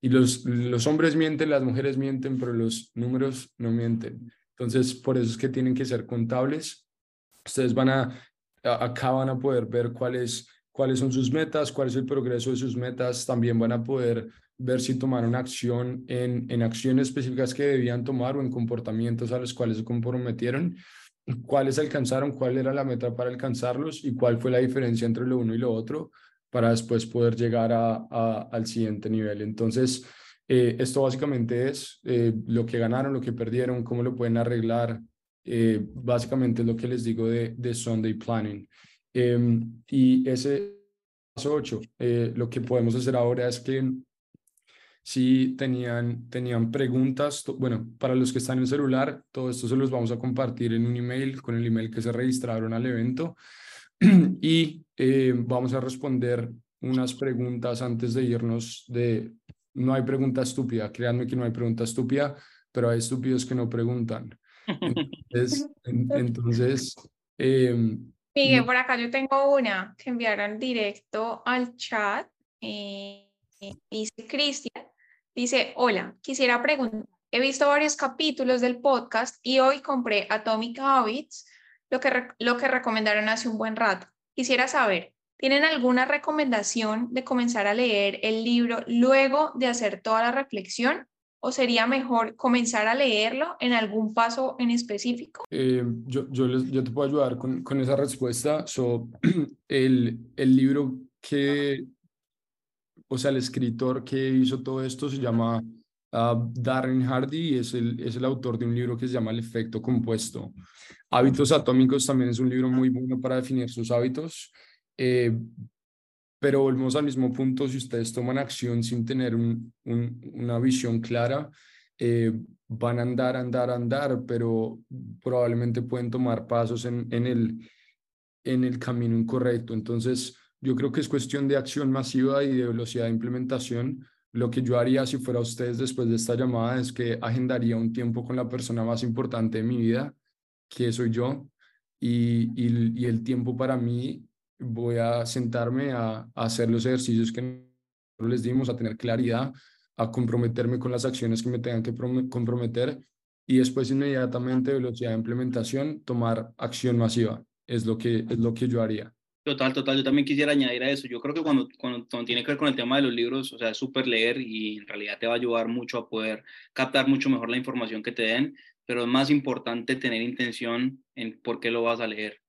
Y los, los hombres mienten, las mujeres mienten, pero los números no mienten. Entonces, por eso es que tienen que ser contables. Ustedes van a, acá van a poder ver cuáles, cuáles son sus metas, cuál es el progreso de sus metas. También van a poder ver si tomaron acción en, en acciones específicas que debían tomar o en comportamientos a los cuales se comprometieron, cuáles alcanzaron, cuál era la meta para alcanzarlos y cuál fue la diferencia entre lo uno y lo otro para después poder llegar a, al siguiente nivel. Entonces, eh, esto básicamente es eh, lo que ganaron, lo que perdieron, cómo lo pueden arreglar. Eh, básicamente es lo que les digo de, de Sunday Planning. Em, y ese paso 8, lo que podemos hacer ahora es que si tenían, tenían preguntas, bueno, para los que están en el celular, todo esto se los vamos a compartir en un email con el email que se registraron al evento. y eh, vamos a responder unas preguntas antes de irnos de no hay pregunta estúpida, créanme que no hay pregunta estúpida, pero hay estúpidos que no preguntan. Entonces, entonces eh, Miguel, por acá yo tengo una que enviaron directo al chat. eh, dice Cristian, dice, hola, quisiera preguntar, he visto varios capítulos del podcast y hoy compré Atomic Habits, lo que, lo que recomendaron hace un buen rato. Quisiera saber, ¿tienen alguna recomendación de comenzar a leer el libro luego de hacer toda la reflexión? ¿O sería mejor comenzar a leerlo en algún paso en específico? Eh, yo, yo, yo, te puedo ayudar con, con esa respuesta. So, el, el libro que, o sea, el escritor que hizo todo esto se llama uh, Darren Hardy y es el, es el autor de un libro que se llama El efecto compuesto. Hábitos atómicos también es un libro muy bueno para definir sus hábitos. Eh, pero volvemos al mismo punto, si ustedes toman acción sin tener un, una visión clara, eh, van a andar, andar, andar, pero probablemente pueden tomar pasos en, en, el, en el camino incorrecto. Entonces, yo creo que es cuestión de acción masiva y de velocidad de implementación. Lo que yo haría si fuera ustedes después de esta llamada es que agendaría un tiempo con la persona más importante de mi vida, que soy yo, y, y, el tiempo para mí voy a sentarme a, hacer los ejercicios que les dimos, a tener claridad, a comprometerme con las acciones que me tengan que comprometer y después inmediatamente velocidad de implementación, tomar acción masiva. Es lo que, es lo que yo haría. Total, total. Yo también quisiera añadir a eso. Yo creo que cuando, cuando, tiene que ver con el tema de los libros, o sea, es súper leer y en realidad te va a ayudar mucho a poder captar mucho mejor la información que te den, pero es más importante tener intención en por qué lo vas a leer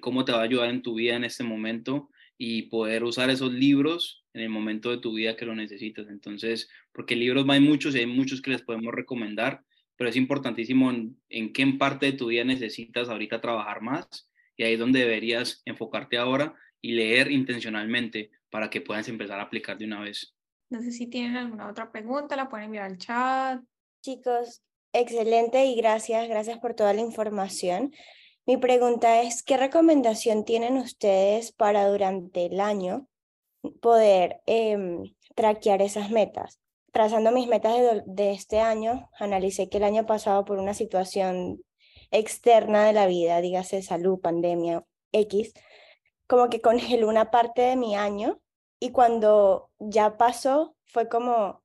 cómo te va a ayudar en tu vida en este momento y poder usar esos libros en el momento de tu vida que lo necesitas. Entonces, porque libros hay muchos y hay muchos que les podemos recomendar, pero es importantísimo en, qué parte de tu vida necesitas ahorita trabajar más y ahí es donde deberías enfocarte ahora y leer intencionalmente para que puedas empezar a aplicar de una vez. No sé si tienen alguna otra pregunta, la pueden enviar al chat. Chicos, excelente y gracias, gracias por toda la información. Mi pregunta es, ¿qué recomendación tienen ustedes para durante el año poder eh, traquear esas metas? Trazando mis metas de, de este año, analicé que el año pasado por una situación externa de la vida, dígase salud, pandemia, X, como que congeló una parte de mi año y cuando ya pasó fue como,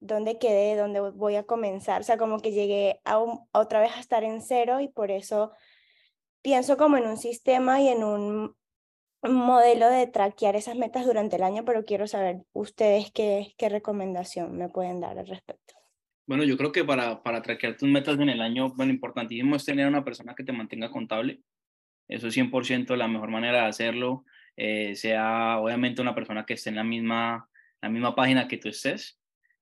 ¿dónde quedé? ¿Dónde voy a comenzar? O sea, como que llegué a, otra vez a estar en cero y por eso pienso como en un sistema y en un modelo de traquear esas metas durante el año, pero quiero saber ustedes qué, qué recomendación me pueden dar al respecto. Bueno, yo creo que para, para traquear tus metas en el año, bueno, importantísimo es tener una persona que te mantenga contable. Eso es 100% la mejor manera de hacerlo. Eh, sea obviamente una persona que esté en la misma, la misma página que tú estés.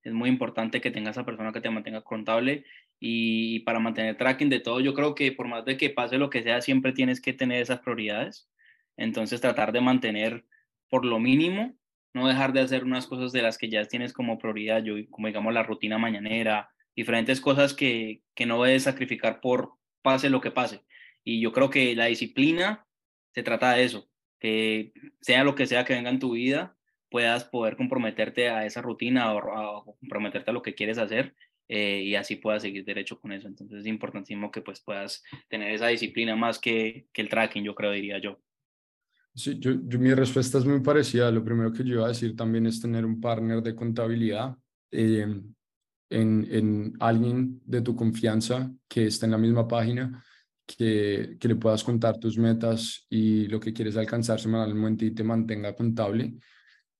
Es muy importante que tengas esa persona que te mantenga contable y para mantener tracking de todo, yo creo que por más de que pase lo que sea, siempre tienes que tener esas prioridades. Entonces tratar de mantener por lo mínimo, no dejar de hacer unas cosas de las que ya tienes como prioridad, yo, como digamos la rutina mañanera, diferentes cosas que, que no debes sacrificar por pase lo que pase. Y yo creo que la disciplina se trata de eso, que sea lo que sea que venga en tu vida, puedas poder comprometerte a esa rutina o, comprometerte a lo que quieres hacer eh, y así puedas seguir derecho con eso. Entonces es importantísimo que pues puedas tener esa disciplina más que, que el tracking, yo creo, diría yo. Sí, yo, mi respuesta es muy parecida. Lo primero que yo iba a decir también es tener un partner de contabilidad, eh, en, en alguien de tu confianza que esté en la misma página, que, que le puedas contar tus metas y lo que quieres alcanzar semanalmente y te mantenga contable.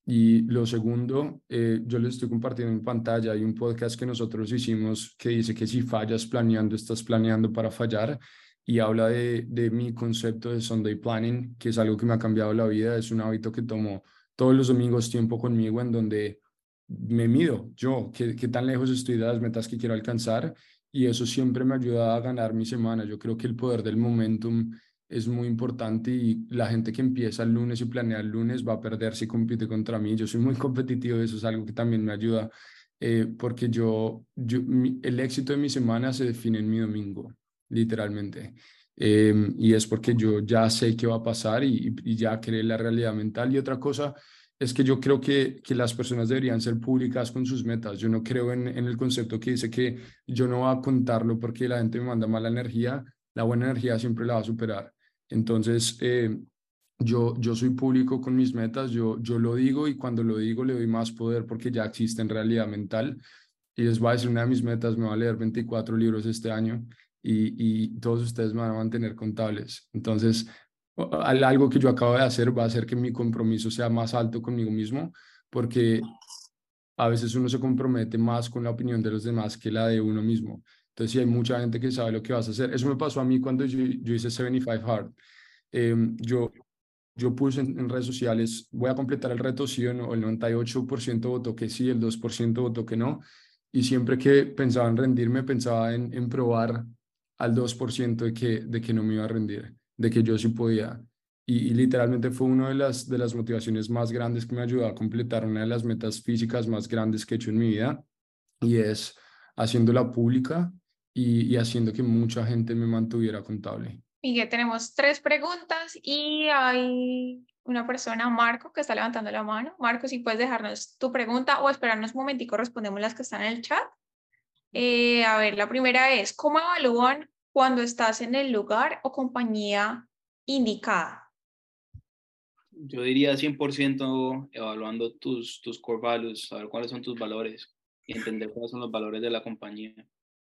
Y lo segundo, eh, yo les estoy compartiendo en pantalla, hay un podcast que nosotros hicimos que dice que si fallas planeando, estás planeando para fallar y habla de, de mi concepto de Sunday Planning, que es algo que me ha cambiado la vida, es un hábito que tomo todos los domingos tiempo conmigo en donde me mido yo, qué, qué tan lejos estoy de las metas que quiero alcanzar y eso siempre me ayuda a ganar mi semana. Yo creo que el poder del momentum es muy importante y la gente que empieza el lunes y planea el lunes va a perder si compite contra mí. Yo soy muy competitivo, eso es algo que también me ayuda eh, porque yo, yo el éxito de mi semana se define en mi domingo, literalmente. Em, y es porque yo ya sé qué va a pasar y, ya creé la realidad mental. Y otra cosa es que yo creo que, que las personas deberían ser públicas con sus metas. Yo no creo en, en el concepto que dice que yo no voy a contarlo porque la gente me manda mala energía. La buena energía siempre la va a superar. Entonces, eh, yo, yo soy público con mis metas, yo, yo lo digo y cuando lo digo le doy más poder porque ya existe en realidad mental. Y les voy a decir, una de mis metas me va a leer 24 libros este año y, y todos ustedes me van a mantener contables. Entonces, algo que yo acabo de hacer va a hacer que mi compromiso sea más alto conmigo mismo porque a veces uno se compromete más con la opinión de los demás que la de uno mismo. Entonces, si hay mucha gente que sabe lo que vas a hacer. Eso me pasó a mí cuando yo, yo hice 75 Hard. Em, yo, yo puse en, redes sociales, voy a completar el reto sí o no, el 98% votó que sí, el 2% votó que no. Y siempre que pensaba en rendirme, pensaba en, en probar al 2% de que, de que no me iba a rendir, de que yo sí podía. Y, literalmente fue una de las, de las motivaciones más grandes que me ayudó a completar una de las metas físicas más grandes que he hecho en mi vida. Y es haciéndola pública y, haciendo que mucha gente me mantuviera contable. Miguel, tenemos tres preguntas y hay una persona, Marco, que está levantando la mano. Marco, si puedes dejarnos tu pregunta o esperarnos un momentico, respondemos las que están en el chat. Eh, a ver, la primera es, ¿cómo evalúan cuando estás en el lugar o compañía indicada? Yo diría 100% evaluando tus, tus core values, saber cuáles son tus valores y entender cuáles son los valores de la compañía.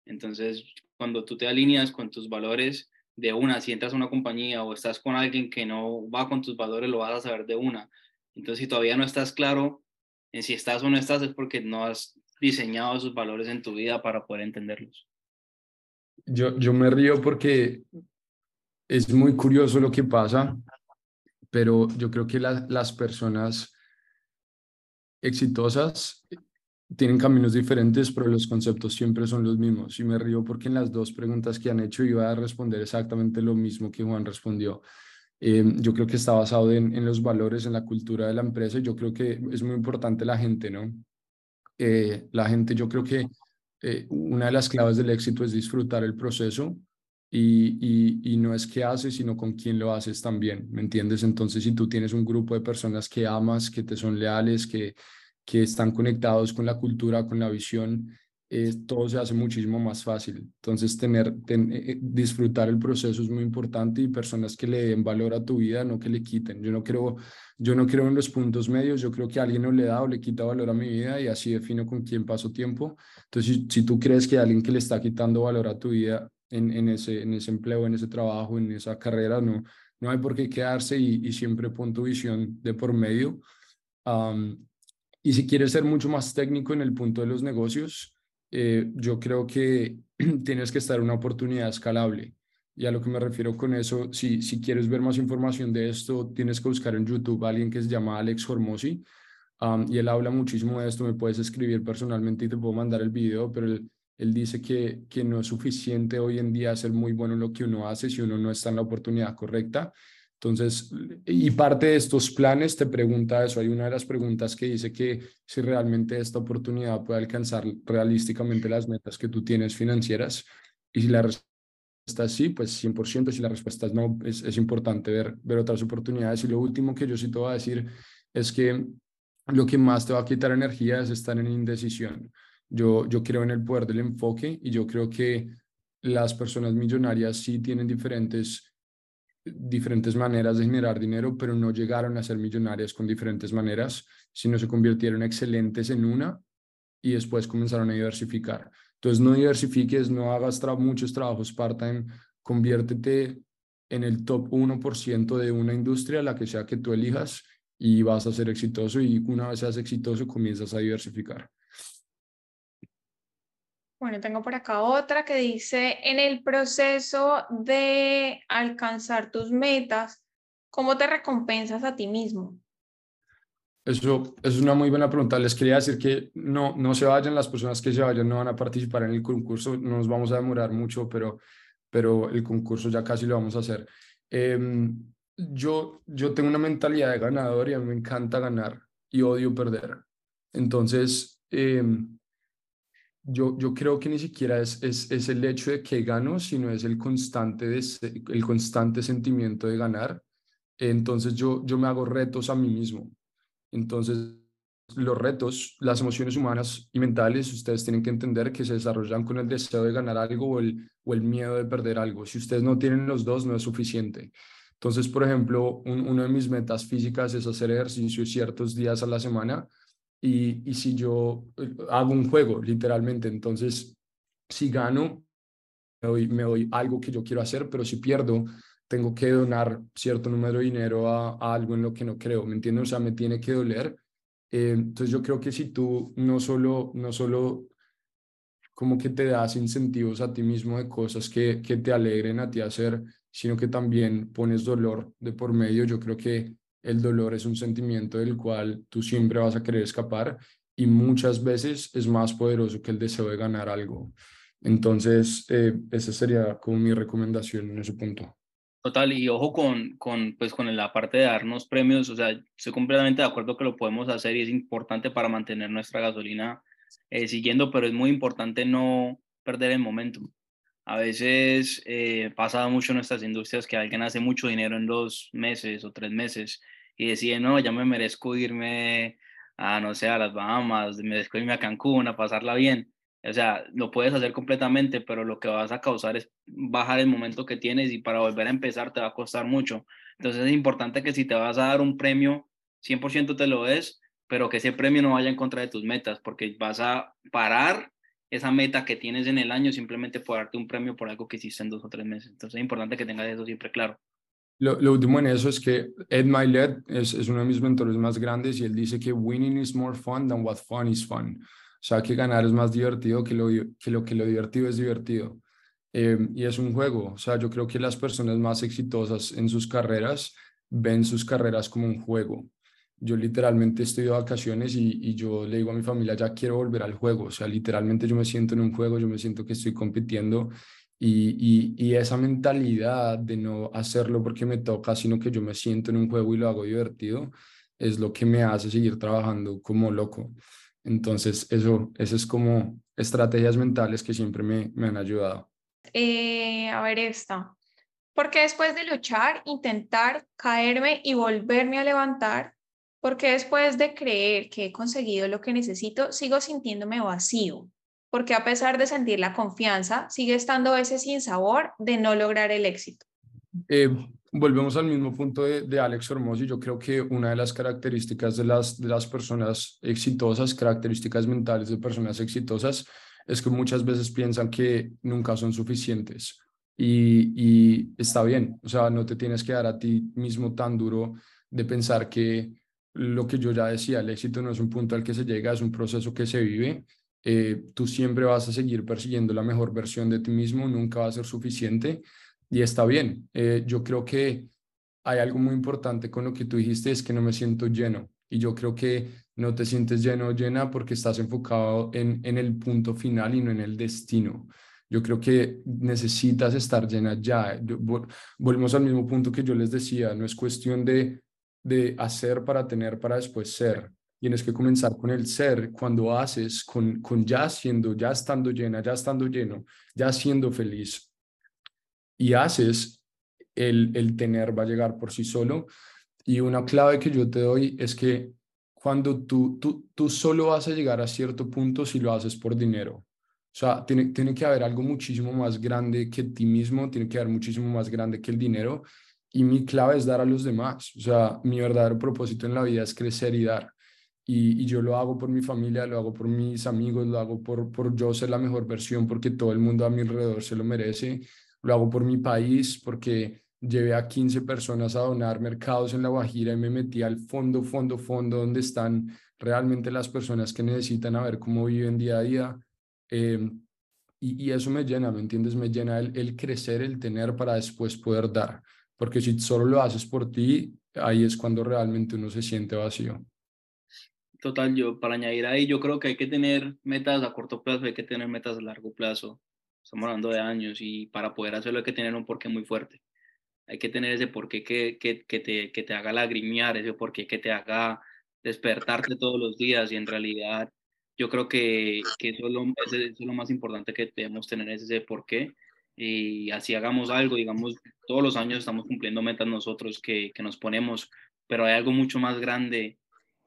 Entonces, cuando tú te alineas con tus valores de una, si entras a una compañía o estás con alguien que no va con tus valores, lo vas a saber de una. Entonces, si todavía no estás claro en si estás o no estás, es porque no has diseñado esos valores en tu vida para poder entenderlos. Yo, yo me río porque es muy curioso lo que pasa, pero yo creo que las personas exitosas tienen caminos diferentes, pero los conceptos siempre son los mismos. Y me río porque en las dos preguntas que han hecho iba a responder exactamente lo mismo que Juan respondió. Eh, yo creo que está basado en, en, los valores, en la cultura de la empresa. Yo creo que es muy importante la gente, ¿no? Eh, la gente, yo creo que eh, una de las claves del éxito es disfrutar el proceso y, y, y, no es qué haces, sino con quién lo haces también, ¿me entiendes? Entonces, si tú tienes un grupo de personas que amas, que te son leales, que, que están conectados con la cultura, con la visión, eh, todo se hace muchísimo más fácil. Entonces, tener, eh, disfrutar el proceso es muy importante y personas que le den valor a tu vida, no que le quiten. Yo no creo, yo no creo en los puntos medios, yo creo que alguien no le da o le quita valor a mi vida y así defino con quién paso tiempo. Entonces, si, si tú crees que alguien que le está quitando valor a tu vida en, en, ese, en ese empleo, en ese trabajo, en esa carrera, no, no hay por qué quedarse y, y siempre pon tu visión de por medio. Y si quieres ser mucho más técnico en el punto de los negocios, eh, yo creo que tienes que estar en una oportunidad escalable. Y a lo que me refiero con eso, si, si quieres ver más información de esto, tienes que buscar en YouTube a alguien que se llama Alex Hormosi. y él habla muchísimo de esto, me puedes escribir personalmente y te puedo mandar el video, pero él, él dice que, que no es suficiente hoy en día ser muy bueno en lo que uno hace si uno no está en la oportunidad correcta. Entonces, y parte de estos planes te pregunta eso. Hay una de las preguntas que dice que si realmente esta oportunidad puede alcanzar realísticamente las metas que tú tienes financieras. Y si la respuesta es sí, pues 100%. Si la respuesta es no, es, es importante ver, ver otras oportunidades. Y lo último que yo sí te voy a decir es que lo que más te va a quitar energía es estar en indecisión. Yo, yo creo en el poder del enfoque y yo creo que las personas millonarias sí tienen diferentes diferentes maneras de generar dinero, pero no llegaron a ser millonarias con diferentes maneras, sino se convirtieron excelentes en una y después comenzaron a diversificar. Entonces, no diversifiques, no hagas muchos trabajos part-time, conviértete en el top 1% de una industria, la que sea que tú elijas, y vas a ser exitoso y una vez seas exitoso comienzas a diversificar. Bueno, tengo por acá otra que dice, en el proceso de alcanzar tus metas, ¿cómo te recompensas a ti mismo? Eso, es una muy buena pregunta. Les quería decir que no, no se vayan, las personas que se vayan no van a participar en el concurso, no nos vamos a demorar mucho, pero, pero el concurso ya casi lo vamos a hacer. Em, yo, yo tengo una mentalidad de ganador y a mí me encanta ganar y odio perder. Entonces, eh, yo, yo creo que ni siquiera es, es, es, el hecho de que gano, sino es el constante, de, el constante sentimiento de ganar. Entonces yo, yo me hago retos a mí mismo. Entonces los retos, las emociones humanas y mentales, ustedes tienen que entender que se desarrollan con el deseo de ganar algo o el, o el miedo de perder algo. Si ustedes no tienen los dos, no es suficiente. Entonces, por ejemplo, una de mis metas físicas es hacer ejercicio ciertos días a la semana y, si yo eh, hago un juego, literalmente, entonces, si gano, me doy, algo que yo quiero hacer, pero si pierdo, tengo que donar cierto número de dinero a, a algo en lo que no creo, ¿me entiendes? O sea, me tiene que doler. Eh, entonces yo creo que si tú no solo, no solo como que te das incentivos a ti mismo de cosas que, que te alegren a ti hacer, sino que también pones dolor de por medio, yo creo que el dolor es un sentimiento del cual tú siempre vas a querer escapar y muchas veces es más poderoso que el deseo de ganar algo. Entonces, eh, esa sería como mi recomendación en ese punto. Total, y ojo con, con, pues, con la parte de darnos premios, o sea, estoy completamente de acuerdo que lo podemos hacer y es importante para mantener nuestra gasolina eh, siguiendo, pero es muy importante no perder el momento. A veces eh, pasa mucho en nuestras industrias que alguien hace mucho dinero en dos meses o tres meses y decide, no, ya me merezco irme a, no sé, a las Bahamas, me merezco irme a Cancún a pasarla bien o sea, lo puedes hacer completamente, pero lo que vas a causar es bajar el momento que tienes y para volver a empezar te va a costar mucho. Entonces es importante que si te vas a dar un premio, 100% te lo des, pero que ese premio no vaya en contra de tus metas, porque vas a parar esa meta que tienes en el año simplemente por darte un premio por algo que hiciste en dos o tres meses. Entonces es importante que tengas eso siempre claro. Lo, lo, último en eso es que Ed Milet es, es, uno de mis mentores más grandes y él dice que winning is more fun than what fun is fun. O sea, que ganar es más divertido que lo que lo, que lo divertido es divertido. Em, y es un juego. O sea, yo creo que las personas más exitosas en sus carreras ven sus carreras como un juego. Yo literalmente estoy de vacaciones y, y yo le digo a mi familia, ya quiero volver al juego. O sea, literalmente yo me siento en un juego, yo me siento que estoy compitiendo y, y, y, esa mentalidad de no hacerlo porque me toca, sino que yo me siento en un juego y lo hago divertido, es lo que me hace seguir trabajando como loco. Entonces, eso, eso es como estrategias mentales que siempre me, me han ayudado. Eh, a ver esta. Porque después de luchar, intentar caerme y volverme a levantar, porque después de creer que he conseguido lo que necesito, sigo sintiéndome vacío? Porque a pesar de sentir la confianza, sigue estando ese sinsabor de no lograr el éxito. Eh, volvemos al mismo punto de, de Alex Hormozzi. Yo creo que una de las características de las, de las personas exitosas, características mentales de personas exitosas, es que muchas veces piensan que nunca son suficientes. Y, y está bien, o sea, no te tienes que dar a ti mismo tan duro de pensar que lo que yo ya decía, el éxito no es un punto al que se llega, es un proceso que se vive. Eh, tú siempre vas a seguir persiguiendo la mejor versión de ti mismo, nunca va a ser suficiente y está bien. Eh, yo creo que hay algo muy importante con lo que tú dijiste, es que no me siento lleno. Y yo creo que no te sientes lleno o llena porque estás enfocado en, en el punto final y no en el destino. Yo creo que necesitas estar llena ya. volvemos al mismo punto que yo les decía, no es cuestión de, de hacer para tener para después ser. Tienes que comenzar con el ser cuando haces, con, con ya siendo, ya estando llena, ya estando lleno, ya siendo feliz, y haces, el, el tener va a llegar por sí solo. Y una clave que yo te doy es que cuando tú, tú, tú solo vas a llegar a cierto punto si lo haces por dinero. O sea, tiene, tiene que haber algo muchísimo más grande que ti mismo, tiene que haber muchísimo más grande que el dinero. Y mi clave es dar a los demás. O sea, mi verdadero propósito en la vida es crecer y dar. Y, y, yo lo hago por mi familia, lo hago por mis amigos, lo hago por, por yo ser la mejor versión, porque todo el mundo a mi alrededor se lo merece lo hago por mi país, porque llevé a 15 personas a donar mercados en La Guajira y me metí al fondo, fondo, fondo, donde están realmente las personas que necesitan a ver cómo viven día a día. Em, y, y, eso me llena, ¿me entiendes? Me llena el, el crecer, el tener para después poder dar. Porque si solo lo haces por ti, ahí es cuando realmente uno se siente vacío. Total, yo para añadir ahí, yo creo que hay que tener metas a corto plazo, hay que tener metas a largo plazo estamos hablando de años y para poder hacerlo hay que tener un porqué muy fuerte. Hay que tener ese porqué que, que, que, te, que te haga lagrimear, ese porqué que te haga despertarte todos los días y en realidad yo creo que, que eso, es lo, eso, es lo, más importante que debemos tener, es ese porqué y así hagamos algo, digamos, todos los años estamos cumpliendo metas nosotros que, que nos ponemos, pero hay algo mucho más grande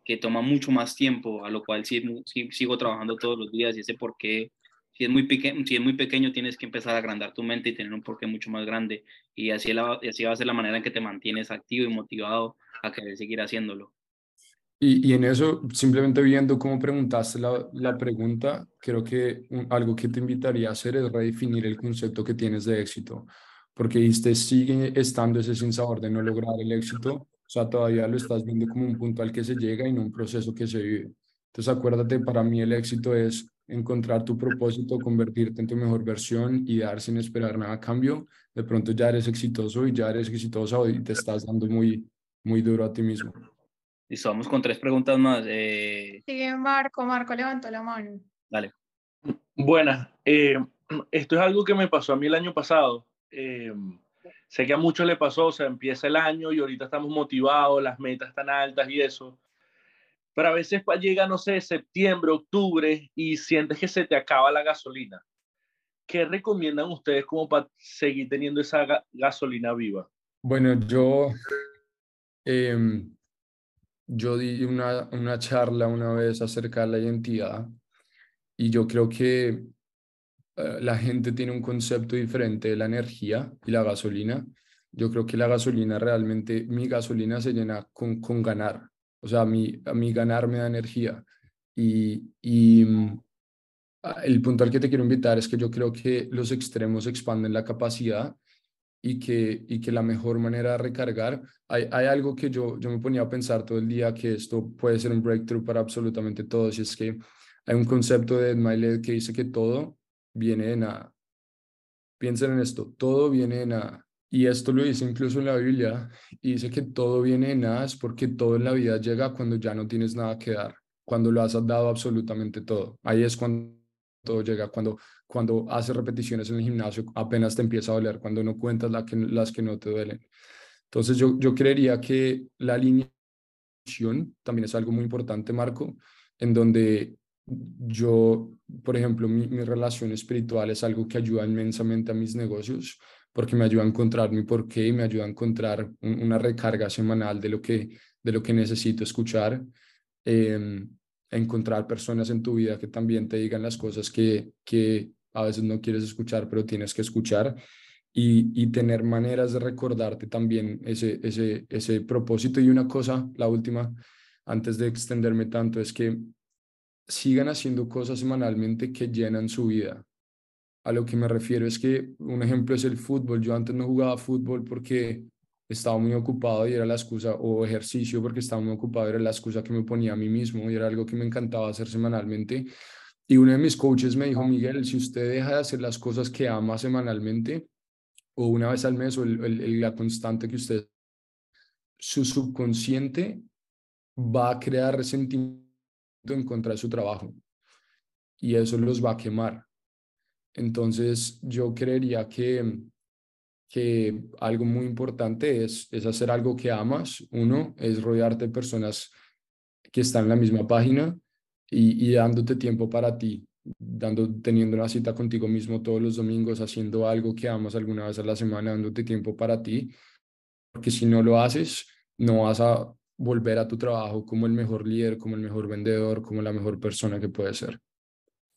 que toma mucho más tiempo, a lo cual sí, sí, sigo trabajando todos los días y ese porqué si es muy pequeño, si es muy pequeño tienes que empezar a agrandar tu mente y tener un porqué mucho más grande y así, la, así va a ser la manera en que te mantienes activo y motivado a querer seguir haciéndolo. Y, y en eso, simplemente viendo cómo preguntaste la, la pregunta, creo que algo que te invitaría a hacer es redefinir el concepto que tienes de éxito, porque usted sigue estando ese sin sabor de no lograr el éxito, o sea, todavía lo estás viendo como un punto al que se llega y no un proceso que se vive. Entonces, acuérdate, para mí el éxito es encontrar tu propósito, convertirte en tu mejor versión y dar sin esperar nada a cambio. De pronto ya eres exitoso y ya eres exitoso y te estás dando muy, muy duro a ti mismo. Listo, vamos con tres preguntas más. Eh... Sigue Marco, Marco levantó la mano. Dale. Buenas. Eh, esto es algo que me pasó a mí el año pasado. Eh, sé que a muchos le pasó, o sea, empieza el año y ahorita estamos motivados, las metas están altas y eso pero a veces llega, no sé, septiembre, octubre y sientes que se te acaba la gasolina. ¿Qué recomiendan ustedes como para seguir teniendo esa gasolina viva? Bueno, yo, eh, yo di una, una charla una vez acerca de la identidad y yo creo que la gente tiene un concepto diferente de la energía y la gasolina. Yo creo que la gasolina realmente, mi gasolina se llena con, con ganar. O sea, a mí, a mí ganar me da energía. Y, y mm, el punto al que te quiero invitar es que yo creo que los extremos expanden la capacidad y que, y que la mejor manera de recargar, hay, hay algo que yo, yo me ponía a pensar todo el día, que esto puede ser un breakthrough para absolutamente todos, y es que hay un concepto de Ed que dice que todo viene de nada. Piensen en esto, todo viene de nada. Y esto lo dice incluso en la Biblia, y dice que todo viene de nada, es porque todo en la vida llega cuando ya no tienes nada que dar, cuando lo has dado absolutamente todo. Ahí es cuando todo llega, cuando, cuando haces repeticiones en el gimnasio, apenas te empieza a doler, cuando no cuentas la que, las que no te duelen. Entonces yo, yo creería que la alineación también es algo muy importante, Marco, en donde yo, por ejemplo, mi, relación espiritual es algo que ayuda inmensamente a mis negocios porque me ayuda a encontrar mi porqué y me ayuda a encontrar una recarga semanal de lo que, de lo que necesito escuchar. Eh, encontrar personas en tu vida que también te digan las cosas que, que a veces no quieres escuchar, pero tienes que escuchar. Y, y, tener maneras de recordarte también ese, ese, ese propósito. Y una cosa, la última, antes de extenderme tanto, es que sigan haciendo cosas semanalmente que llenan su vida. A lo que me refiero es que un ejemplo es el fútbol. Yo antes no jugaba fútbol porque estaba muy ocupado y era la excusa, o ejercicio porque estaba muy ocupado, era la excusa que me ponía a mí mismo y era algo que me encantaba hacer semanalmente. Y uno de mis coaches me dijo, Miguel, si usted deja de hacer las cosas que ama semanalmente o una vez al mes o el, la constante que usted, su subconsciente va a crear resentimiento en contra de su trabajo y eso los va a quemar. Entonces, yo creería que, que algo muy importante es, es hacer algo que amas. Uno, es rodearte de personas que están en la misma página y, y dándote tiempo para ti, dando, teniendo una cita contigo mismo todos los domingos, haciendo algo que amas alguna vez a la semana, dándote tiempo para ti, porque si no lo haces, no vas a volver a tu trabajo como el mejor líder, como el mejor vendedor, como la mejor persona que puedes ser.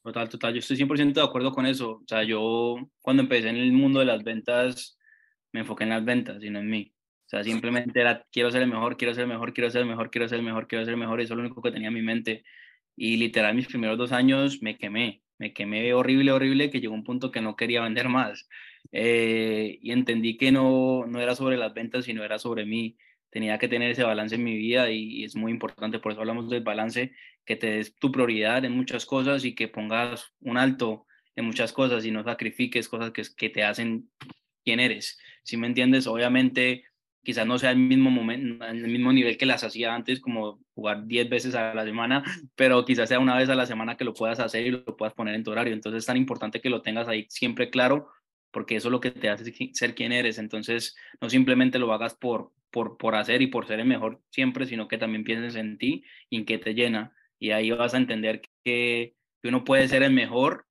Total, total. Yo estoy 100% de acuerdo con eso. O sea, yo cuando empecé en el mundo de las ventas, me enfoqué en las ventas y no en mí. O sea, simplemente era, quiero ser el mejor, quiero ser el mejor, quiero ser el mejor, quiero ser el mejor, quiero ser el mejor. Eso es lo único que tenía en mi mente. Y literal, mis primeros dos años me quemé. Me quemé horrible, horrible, que llegó un punto que no quería vender más. Eh, y entendí que no, no era sobre las ventas, sino era sobre mí tenía que tener ese balance en mi vida y, es muy importante, por eso hablamos del balance, que te des tu prioridad en muchas cosas y que pongas un alto en muchas cosas y no sacrifiques cosas que, te hacen quién eres. Si me entiendes, obviamente quizás no sea el mismo momento, el mismo nivel que las hacía antes, como jugar 10 veces a la semana, pero quizás sea una vez a la semana que lo puedas hacer y lo puedas poner en tu horario. Entonces es tan importante que lo tengas ahí siempre claro, porque eso es lo que te hace ser quien eres. Entonces no simplemente lo hagas por, por, por hacer y por ser el mejor siempre, sino que también pienses en ti y en qué te llena. Y ahí vas a entender que, uno puede ser el mejor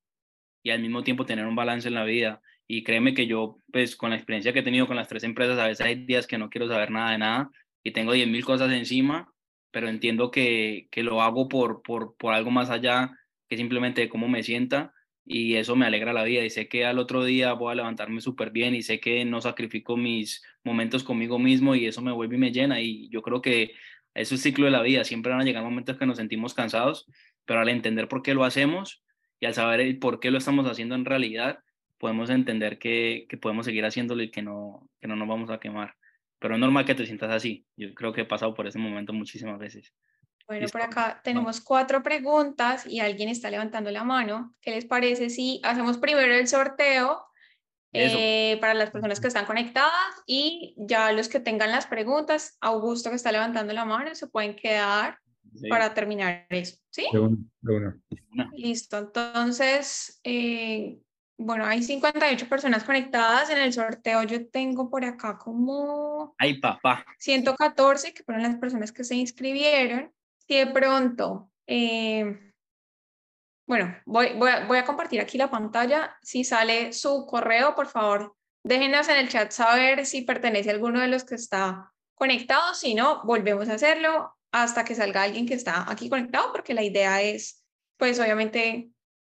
y al mismo tiempo tener un balance en la vida. Y créeme que yo, pues con la experiencia que he tenido con las tres empresas, a veces hay días que no quiero saber nada de nada y tengo 10.000 cosas encima, pero entiendo que, que lo hago por, por, por algo más allá que simplemente de cómo me sienta y eso me alegra la vida y sé que al otro día voy a levantarme súper bien y sé que no sacrifico mis momentos conmigo mismo y eso me vuelve y me llena y yo creo que es el ciclo de la vida, siempre van a llegar momentos que nos sentimos cansados, pero al entender por qué lo hacemos y al saber el por qué lo estamos haciendo en realidad, podemos entender que, que podemos seguir haciéndolo y que no, que no nos vamos a quemar. Pero es normal que te sientas así. Yo creo que he pasado por ese momento muchísimas veces. Bueno, por acá tenemos cuatro preguntas y alguien está levantando la mano. ¿Qué les parece si hacemos primero el sorteo eh, para las personas que están conectadas y ya los que tengan las preguntas, Augusto que está levantando la mano, se pueden quedar para terminar eso, ¿sí? Listo, entonces, eh, bueno, hay 58 personas conectadas en el sorteo. Yo tengo por acá como... Ay, papá. 114, que fueron las personas que se inscribieron. Si de pronto... Eh, bueno, voy, voy, a, voy a compartir aquí la pantalla. Si sale su correo, por favor, déjenos en el chat saber si pertenece a alguno de los que está conectado. Si no, volvemos a hacerlo hasta que salga alguien que está aquí conectado, porque la idea es, pues obviamente,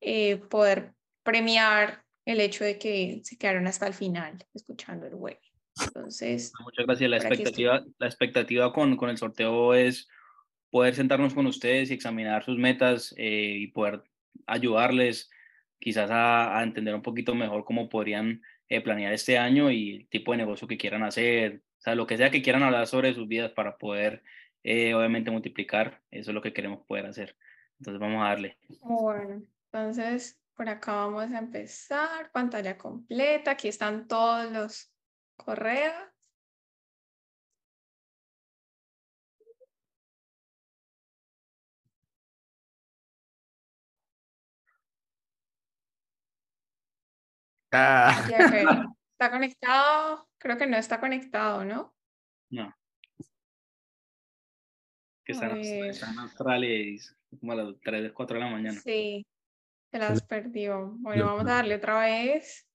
eh, poder premiar el hecho de que se quedaron hasta el final escuchando el web. Entonces, muchas gracias. La expectativa, la expectativa con, con el sorteo es poder sentarnos con ustedes y examinar sus metas eh, y poder ayudarles quizás a, entender un poquito mejor cómo podrían eh, planear este año y el tipo de negocio que quieran hacer, o sea, lo que sea que quieran hablar sobre sus vidas para poder eh, obviamente multiplicar, eso es lo que queremos poder hacer. Entonces vamos a darle. Bueno, entonces por acá vamos a empezar, pantalla completa, aquí están todos los correos. Ah. ¿Está conectado? Creo que no está conectado, ¿no? No. Que está, en Australia y como a las 3, 4 de la mañana. Sí, se las perdió. Bueno, vamos a darle otra vez.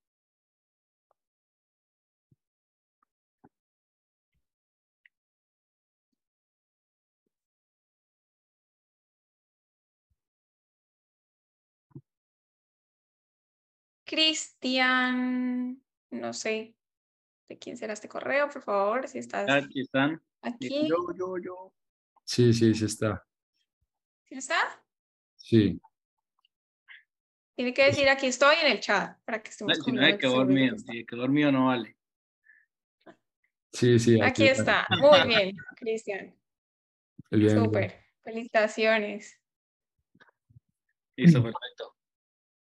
Cristian, no sé de quién será este correo, por favor, si estás. Aquí están. Aquí. Yo, yo, yo. Sí, sí, sí está. ¿Sí está? Sí. Tiene que decir aquí estoy en el chat para que estemos Si no hay que dormir, si que dormido no vale. Sí, sí. Aquí, está. Muy bien, Cristian. Súper. Felicitaciones. Listo, perfecto.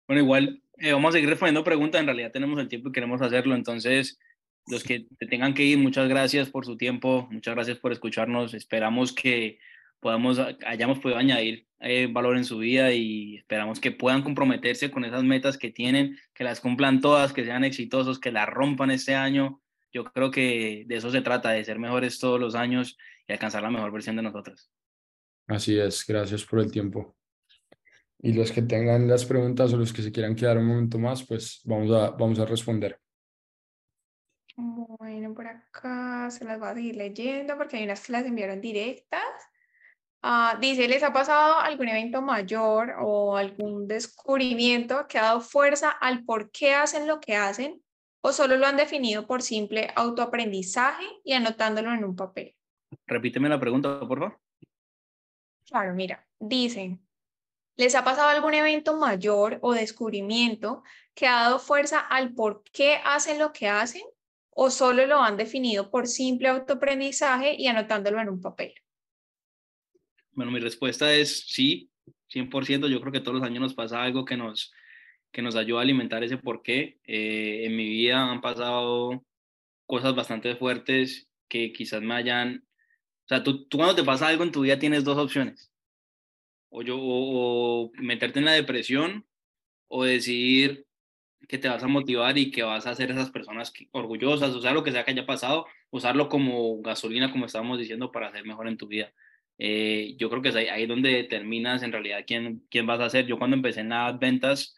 Bueno, igual eh, vamos a seguir respondiendo preguntas. En realidad tenemos el tiempo y queremos hacerlo. Entonces, los que te tengan que ir, muchas gracias por su tiempo. Muchas gracias por escucharnos. Esperamos que podamos, hayamos podido añadir eh, valor en su vida y esperamos que puedan comprometerse con esas metas que tienen, que las cumplan todas, que sean exitosos, que las rompan este año. Yo creo que de eso se trata, de ser mejores todos los años y alcanzar la mejor versión de nosotros. Así es, gracias por el tiempo. Y los que tengan las preguntas o los que se quieran quedar un momento más, pues vamos a, vamos a responder. Bueno, por acá se las voy a seguir leyendo porque hay unas que las enviaron directas. Ah, dice, ¿les ha pasado algún evento mayor o algún descubrimiento que ha dado fuerza al por qué hacen lo que hacen o solo lo han definido por simple autoaprendizaje y anotándolo en un papel? Repíteme la pregunta, por favor. Claro, mira, dicen, ¿Les ha pasado algún evento mayor o descubrimiento que ha dado fuerza al por qué hacen lo que hacen o solo lo han definido por simple autoaprendizaje y anotándolo en un papel? Bueno, mi respuesta es sí, 100%. Yo creo que todos los años nos pasa algo que nos, que nos ayuda a alimentar ese porqué. Eh, en mi vida han pasado cosas bastante fuertes que quizás me hayan... O sea, tú, tú cuando te pasa algo en tu vida tienes dos opciones o, yo, o, meterte en la depresión o decidir que te vas a motivar y que vas a hacer esas personas orgullosas, o sea, lo que sea que haya pasado, usarlo como gasolina, como estábamos diciendo, para hacer mejor en tu vida. Eh, yo creo que es ahí, ahí, donde determinas en realidad quién, quién vas a ser. Yo cuando empecé en las ventas,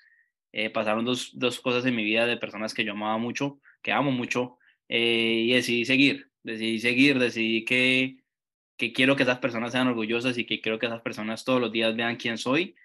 eh, pasaron dos, dos, cosas en mi vida de personas que yo amaba mucho, que amo mucho, eh, y decidí seguir, decidí seguir, decidí que que quiero que esas personas sean orgullosas y que quiero que esas personas todos los días vean quién soy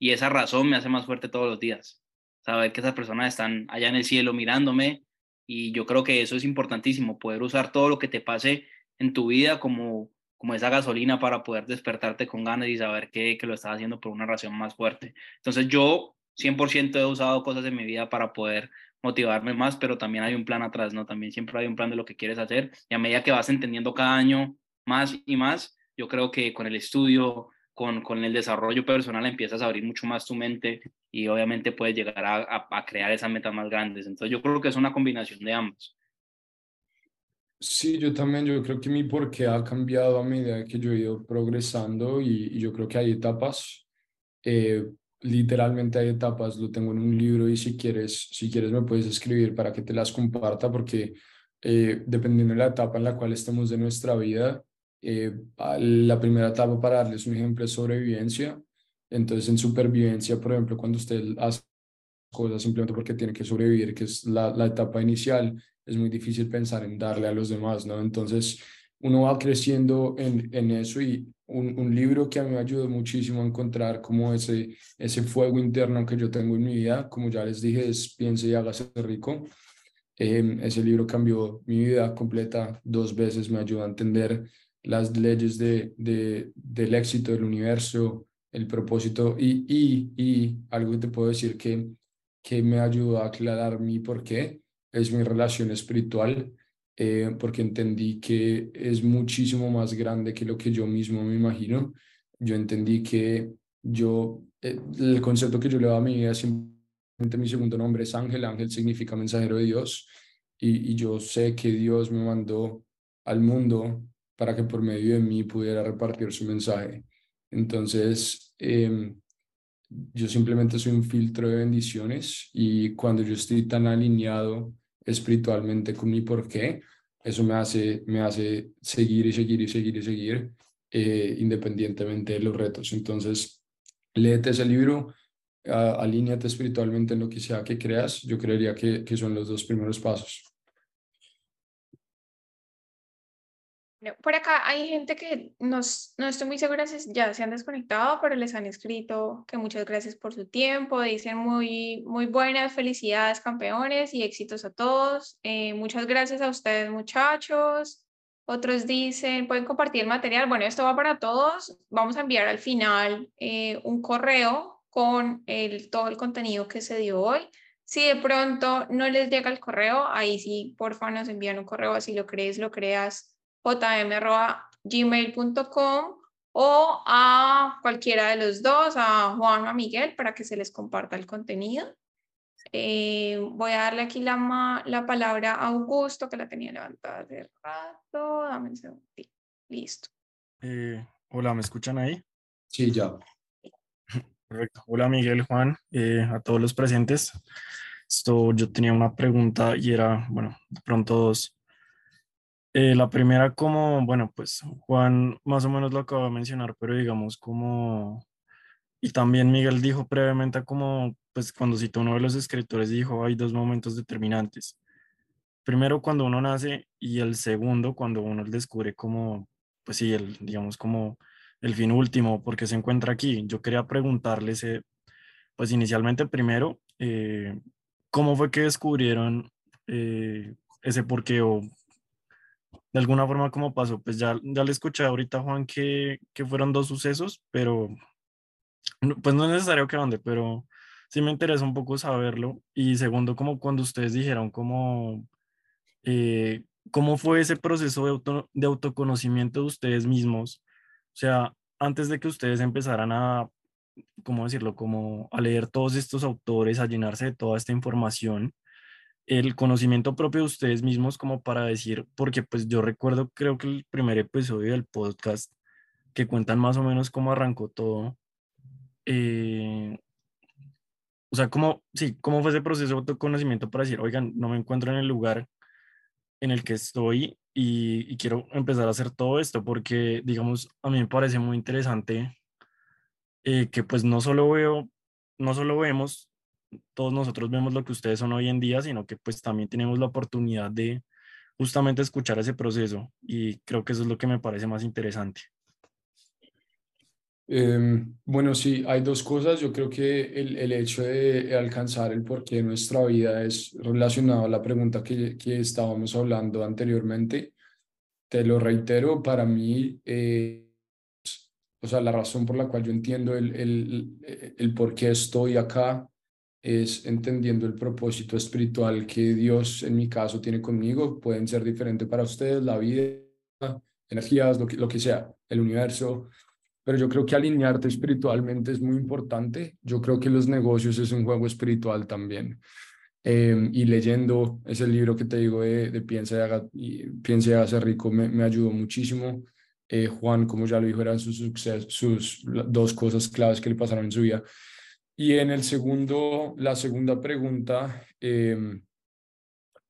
y esa razón me hace más fuerte todos los días. saber que esas personas están allá en el cielo mirándome y yo creo que eso es importantísimo, poder usar todo lo que te pase en tu vida como, como esa gasolina para poder despertarte con ganas y saber que, que lo estás haciendo por una razón más fuerte. Entonces yo 100% he usado cosas en mi vida para poder motivarme más, pero también hay un plan atrás, ¿no? También siempre hay un plan de lo que quieres hacer y a medida que vas entendiendo cada año más y más, yo creo que con el estudio, con, con el desarrollo personal empiezas a abrir mucho más tu mente y obviamente puedes llegar a, a, crear esas metas más grandes. Entonces yo creo que es una combinación de ambos. Sí, yo también, yo creo que mi porqué ha cambiado a medida que yo he ido progresando y, yo creo que hay etapas. Eh, literalmente hay etapas, lo tengo en un libro y si quieres, si quieres me puedes escribir para que te las comparta porque eh, dependiendo de la etapa en la cual estemos de nuestra vida, eh, la primera etapa para darles un ejemplo es sobrevivencia. Entonces en supervivencia, por ejemplo, cuando usted hace cosas simplemente porque tiene que sobrevivir, que es la, la etapa inicial, es muy difícil pensar en darle a los demás, ¿no? Entonces uno va creciendo en, en eso y un, un, libro que a mí me ayudó muchísimo a encontrar como ese, ese fuego interno que yo tengo en mi vida, como ya les dije, es Piense y hágase rico. Eh, ese libro cambió mi vida completa dos veces, me ayudó a entender las leyes de, de, del éxito del universo, el propósito y, y, y algo que te puedo decir que, que me ayudó a aclarar mi por qué es mi relación espiritual eh, porque entendí que es muchísimo más grande que lo que yo mismo me imagino. Yo entendí que yo, eh, el concepto que yo le doy a mi vida, simplemente mi segundo nombre es Ángel, Ángel significa mensajero de Dios, y, y yo sé que Dios me mandó al mundo para que por medio de mí pudiera repartir su mensaje. Entonces, eh, yo simplemente soy un filtro de bendiciones y cuando yo estoy tan alineado espiritualmente con mi por qué, eso me hace, me hace seguir y seguir y seguir y seguir eh, independientemente de los retos. Entonces, léete ese libro, alíñate espiritualmente en lo que sea que creas. Yo creería que, que son los dos primeros pasos. Por acá hay gente que nos, no estoy muy segura si ya se han desconectado, pero les han escrito que muchas gracias por su tiempo, dicen muy, muy buenas, felicidades campeones y éxitos a todos. Eh, muchas gracias a ustedes muchachos. Otros dicen, pueden compartir material. Bueno, esto va para todos. Vamos a enviar al final eh, un correo con el, todo el contenido que se dio hoy. Si de pronto no les llega el correo, ahí sí, porfa, nos envían un correo, así lo crees, lo creas jm.gmail.com o a cualquiera de los dos, a Juan o a Miguel, para que se les comparta el contenido. Eh, voy a darle aquí la, la palabra a Augusto, que la tenía levantada hace rato. Dame un segundo. Listo. Eh, hola, ¿me escuchan ahí? Sí, ya. Perfecto. Hola, Miguel, Juan, eh, a todos los presentes. Esto, yo tenía una pregunta y era, bueno, de pronto dos. Eh, la primera como, bueno, pues Juan más o menos lo acaba de mencionar, pero digamos como, y también Miguel dijo previamente como, pues cuando citó uno de los escritores dijo, hay dos momentos determinantes. Primero cuando uno nace y el segundo cuando uno descubre como, pues sí, el, digamos como el fin último, porque se encuentra aquí. Yo quería preguntarles, eh, pues inicialmente primero, eh, ¿cómo fue que descubrieron ese porqué o de alguna forma como pasó, pues ya, ya le escuché ahorita Juan que, que fueron dos sucesos, pero pues no es necesario que ande, pero sí me interesa un poco saberlo. Y segundo, como cuando ustedes dijeron como, eh, ¿cómo fue ese proceso de, auto, de autoconocimiento de ustedes mismos? O sea, antes de que ustedes empezaran a, ¿cómo decirlo? Como a leer todos estos autores, a llenarse de toda esta información, el conocimiento propio de ustedes mismos como para decir, porque pues yo recuerdo creo que el primer episodio del podcast que cuentan más o menos cómo arrancó todo. Eh, o sea, cómo, sí, cómo fue ese proceso de autoconocimiento para decir, oigan, no me encuentro en el lugar en el que estoy y, quiero empezar a hacer todo esto, porque, digamos, a mí me parece muy interesante eh, que pues no solo veo, no solo vemos todos nosotros vemos lo que ustedes son hoy en día, sino que pues también tenemos la oportunidad de justamente escuchar ese proceso y creo que eso es lo que me parece más interesante. Em, bueno, sí, hay dos cosas. Yo creo que el, el hecho de alcanzar el porqué de nuestra vida es relacionado a la pregunta que, que estábamos hablando anteriormente. Te lo reitero, para mí, eh, o sea, la razón por la cual yo entiendo el, el, el por qué estoy acá es entendiendo el propósito espiritual que Dios, en mi caso, tiene conmigo. Pueden ser diferentes para ustedes, la vida, energías, lo que, lo que sea, el universo pero yo creo que alinearte espiritualmente es muy importante. Yo creo que los negocios es un juego espiritual también. Em, y leyendo ese libro que te digo de, Piensa, y haga, y, Piensa y rico me, me ayudó muchísimo. Eh, Juan, como ya lo dijo, eran sus, sus dos cosas claves que le pasaron en su vida. Y en el segundo, la segunda pregunta, eh,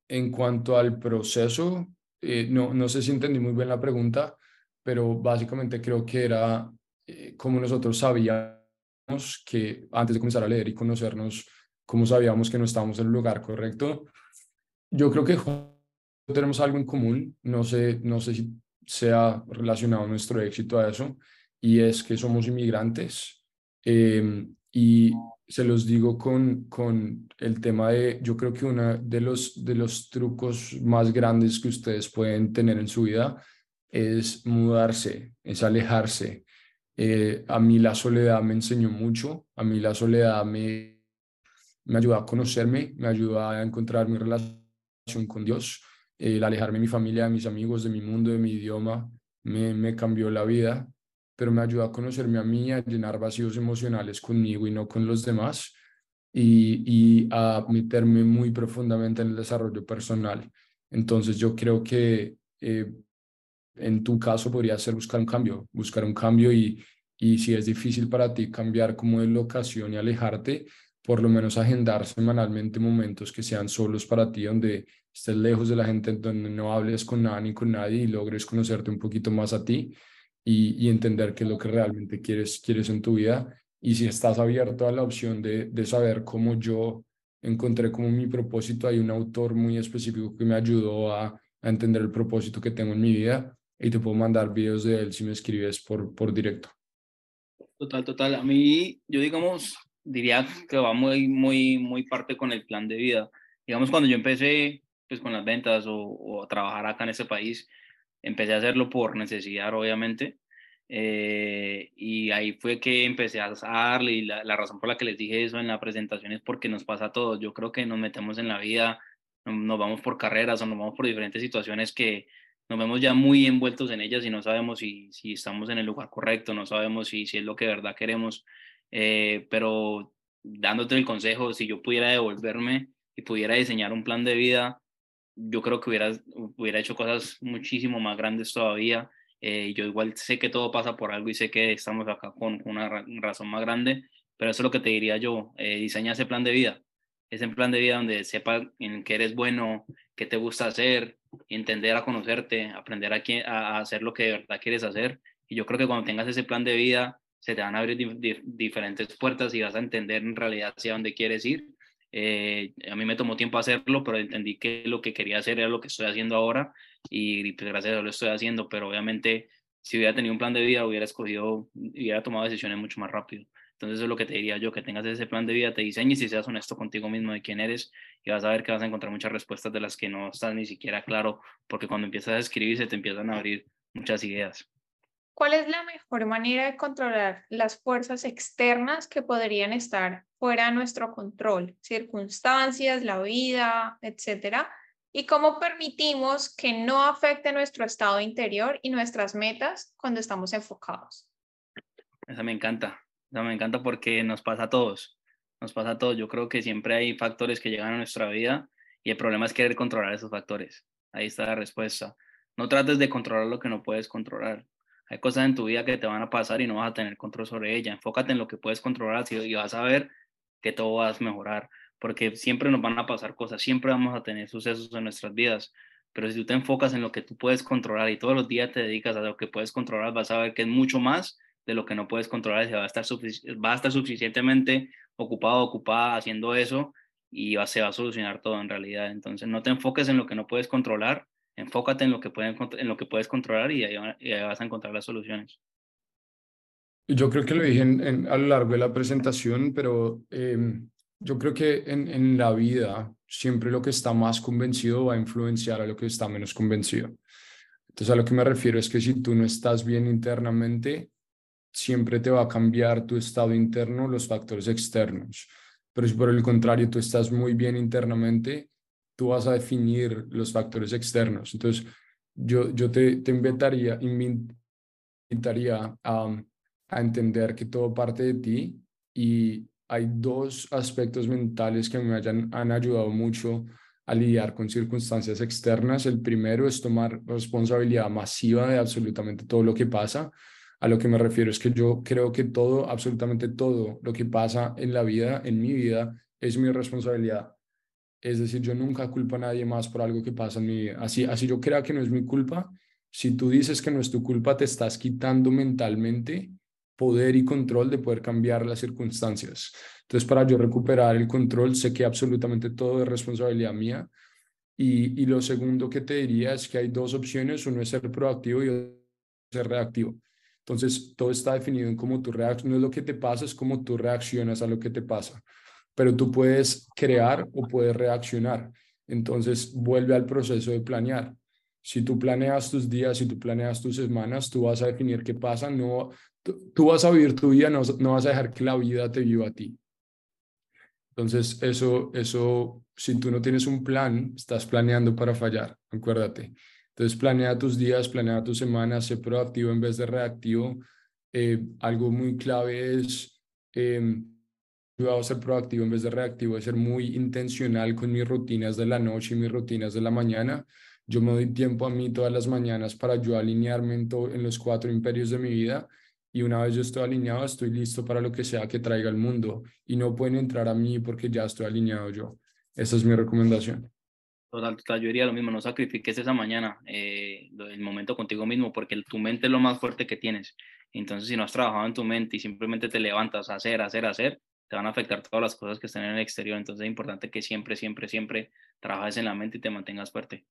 en cuanto al proceso, eh, no, no sé si entendí muy bien la pregunta, pero básicamente creo que era eh, como nosotros sabíamos que antes de comenzar a leer y conocernos, como sabíamos que no estábamos en el lugar correcto, yo creo que tenemos algo en común, no sé, no sé si sea relacionado nuestro éxito a eso, y es que somos inmigrantes. Eh, y se los digo con, con el tema de, yo creo que uno de los, de los trucos más grandes que ustedes pueden tener en su vida es mudarse, es alejarse, eh, a mí la soledad me enseñó mucho, a mí la soledad me, me ayudó a conocerme, me ayudó a encontrar mi relación con Dios, el alejarme de mi familia, de mis amigos, de mi mundo, de mi idioma, me, me cambió la vida, pero me ayudó a conocerme a mí, a llenar vacíos emocionales conmigo y no con los demás, y, y a meterme muy profundamente en el desarrollo personal. Entonces yo creo que eh, en tu caso podría ser buscar un cambio, buscar un cambio y, y si es difícil para ti cambiar como de locación y alejarte, por lo menos agendar semanalmente momentos que sean solos para ti, donde estés lejos de la gente, donde no hables con nada ni con nadie y logres conocerte un poquito más a ti y, y entender qué es lo que realmente quieres, quieres en tu vida. Y si estás abierto a la opción de, de saber cómo yo encontré como mi propósito, hay un autor muy específico que me ayudó a, a entender el propósito que tengo en mi vida y te puedo mandar videos de él si me escribes por, por directo. Total, total. A mí, yo digamos, diría que va muy, muy, muy parte con el plan de vida. Digamos, cuando yo empecé pues con las ventas o, o a trabajar acá en ese país, empecé a hacerlo por necesidad, obviamente. Eh, y ahí fue que empecé a darle y la, la, razón por la que les dije eso en la presentación es porque nos pasa a todos. Yo creo que nos metemos en la vida, nos vamos por carreras o nos vamos por diferentes situaciones que nos vemos ya muy envueltos en ellas y no sabemos si, si estamos en el lugar correcto, no sabemos si, si es lo que de verdad queremos, eh, pero dándote el consejo, si yo pudiera devolverme y pudiera diseñar un plan de vida, yo creo que hubiera, hubiera hecho cosas muchísimo más grandes todavía. Eh, yo igual sé que todo pasa por algo y sé que estamos acá con una razón más grande, pero eso es lo que te diría yo, eh, ese plan de vida, ese plan de vida donde sepa en qué eres bueno, qué te gusta hacer, entender a conocerte, aprender a, a, hacer lo que de verdad quieres hacer. Y yo creo que cuando tengas ese plan de vida, se te van a abrir diferentes puertas y vas a entender en realidad hacia dónde quieres ir. Eh, a mí me tomó tiempo hacerlo, pero entendí que lo que quería hacer era lo que estoy haciendo ahora y, pues gracias a Dios lo estoy haciendo, pero obviamente si hubiera tenido un plan de vida, hubiera escogido, hubiera tomado decisiones mucho más rápido. Entonces eso es lo que te diría yo, que tengas ese plan de vida, te diseñes y seas honesto contigo mismo de quién eres y vas a ver que vas a encontrar muchas respuestas de las que no estás ni siquiera claro, porque cuando empiezas a escribir se te empiezan a abrir muchas ideas. ¿Cuál es la mejor manera de controlar las fuerzas externas que podrían estar fuera de nuestro control? Circunstancias, la vida, etcétera. ¿Y cómo permitimos que no afecte nuestro estado interior y nuestras metas cuando estamos enfocados? Esa me encanta me encanta porque nos pasa a todos, nos pasa a todos. Yo creo que siempre hay factores que llegan a nuestra vida y el problema es querer controlar esos factores. Ahí está la respuesta. No trates de controlar lo que no puedes controlar. Hay cosas en tu vida que te van a pasar y no vas a tener control sobre ella. Enfócate en lo que puedes controlar y vas a ver que todo va a mejorar, porque siempre nos van a pasar cosas, siempre vamos a tener sucesos en nuestras vidas, pero si tú te enfocas en lo que tú puedes controlar y todos los días te dedicas a lo que puedes controlar, vas a ver que es mucho más de lo que no puedes controlar, se va a estar, va a estar suficientemente ocupado, ocupada haciendo eso y va, se va a solucionar todo en realidad. Entonces no te enfoques en lo que no puedes controlar, enfócate en lo que, pueden, en lo que puedes controlar y ahí, vas a encontrar las soluciones. Yo creo que lo dije en, a lo largo de la presentación, pero em, yo creo que en, en la vida siempre lo que está más convencido va a influenciar a lo que está menos convencido. Entonces a lo que me refiero es que si tú no estás bien internamente, siempre te va a cambiar tu estado interno los factores externos. Pero si por el contrario tú estás muy bien internamente, tú vas a definir los factores externos. Entonces yo, yo te, te invitaría, invitaría a, a entender que todo parte de ti y hay dos aspectos mentales que me hayan, han ayudado mucho a lidiar con circunstancias externas. El primero es tomar responsabilidad masiva de absolutamente todo lo que pasa. A lo que me refiero es que yo creo que todo, absolutamente todo lo que pasa en la vida, en mi vida, es mi responsabilidad. Es decir, yo nunca culpo a nadie más por algo que pasa en mi vida. Así, así yo crea que no es mi culpa. Si tú dices que no es tu culpa, te estás quitando mentalmente poder y control de poder cambiar las circunstancias. Entonces, para yo recuperar el control, sé que absolutamente todo es responsabilidad mía. Y, y lo segundo que te diría es que hay dos opciones, uno es ser proactivo y otro es ser reactivo. Entonces, todo está definido en cómo tú reaccionas, no es lo que te pasa, es cómo tú reaccionas a lo que te pasa. Pero tú puedes crear o puedes reaccionar. Entonces, vuelve al proceso de planear. Si tú planeas tus días, si tú planeas tus semanas, tú vas a definir qué pasa, no, tú, vas a vivir tu vida, no, no vas a dejar que la vida te viva a ti. Entonces, eso, eso, si tú no tienes un plan, estás planeando para fallar, acuérdate. Entonces, planea tus días, planea tus semanas, sé proactivo en vez de reactivo. Eh, algo muy clave es, eh, yo a ser proactivo en vez de reactivo, es ser muy intencional con mis rutinas de la noche y mis rutinas de la mañana. Yo me doy tiempo a mí todas las mañanas para yo alinearme en, en los cuatro imperios de mi vida y una vez yo estoy alineado, estoy listo para lo que sea que traiga el mundo y no pueden entrar a mí porque ya estoy alineado yo. Esa es mi recomendación. Total, total, yo diría lo mismo, no sacrifiques esa mañana, eh, el momento contigo mismo, porque tu mente es lo más fuerte que tienes. Entonces, si no has trabajado en tu mente y simplemente te levantas a hacer, hacer, hacer, te van a afectar todas las cosas que están en el exterior. Entonces, es importante que siempre, siempre, siempre trabajes en la mente y te mantengas fuerte.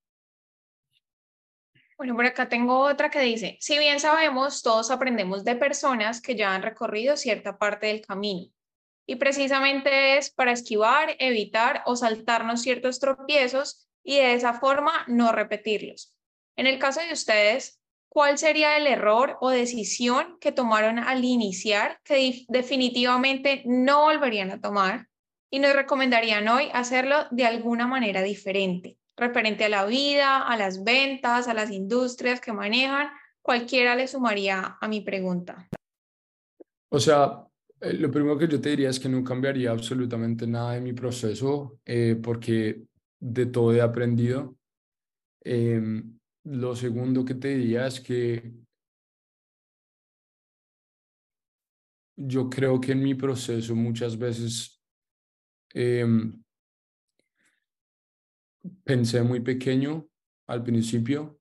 Bueno, por acá tengo otra que dice, si bien sabemos, todos aprendemos de personas que ya han recorrido cierta parte del camino. Y precisamente es para esquivar, evitar o saltarnos ciertos tropiezos y de esa forma no repetirlos. En el caso de ustedes, ¿cuál sería el error o decisión que tomaron al iniciar que definitivamente no volverían a tomar y nos recomendarían hoy hacerlo de alguna manera diferente? referente a la vida, a las ventas, a las industrias que manejan, cualquiera le sumaría a mi pregunta. O sea, eh, lo primero que yo te diría es que no cambiaría absolutamente nada de mi proceso eh, porque de todo he aprendido. Em, lo segundo que te diría es que yo creo que en mi proceso muchas veces em, pensé muy pequeño al principio,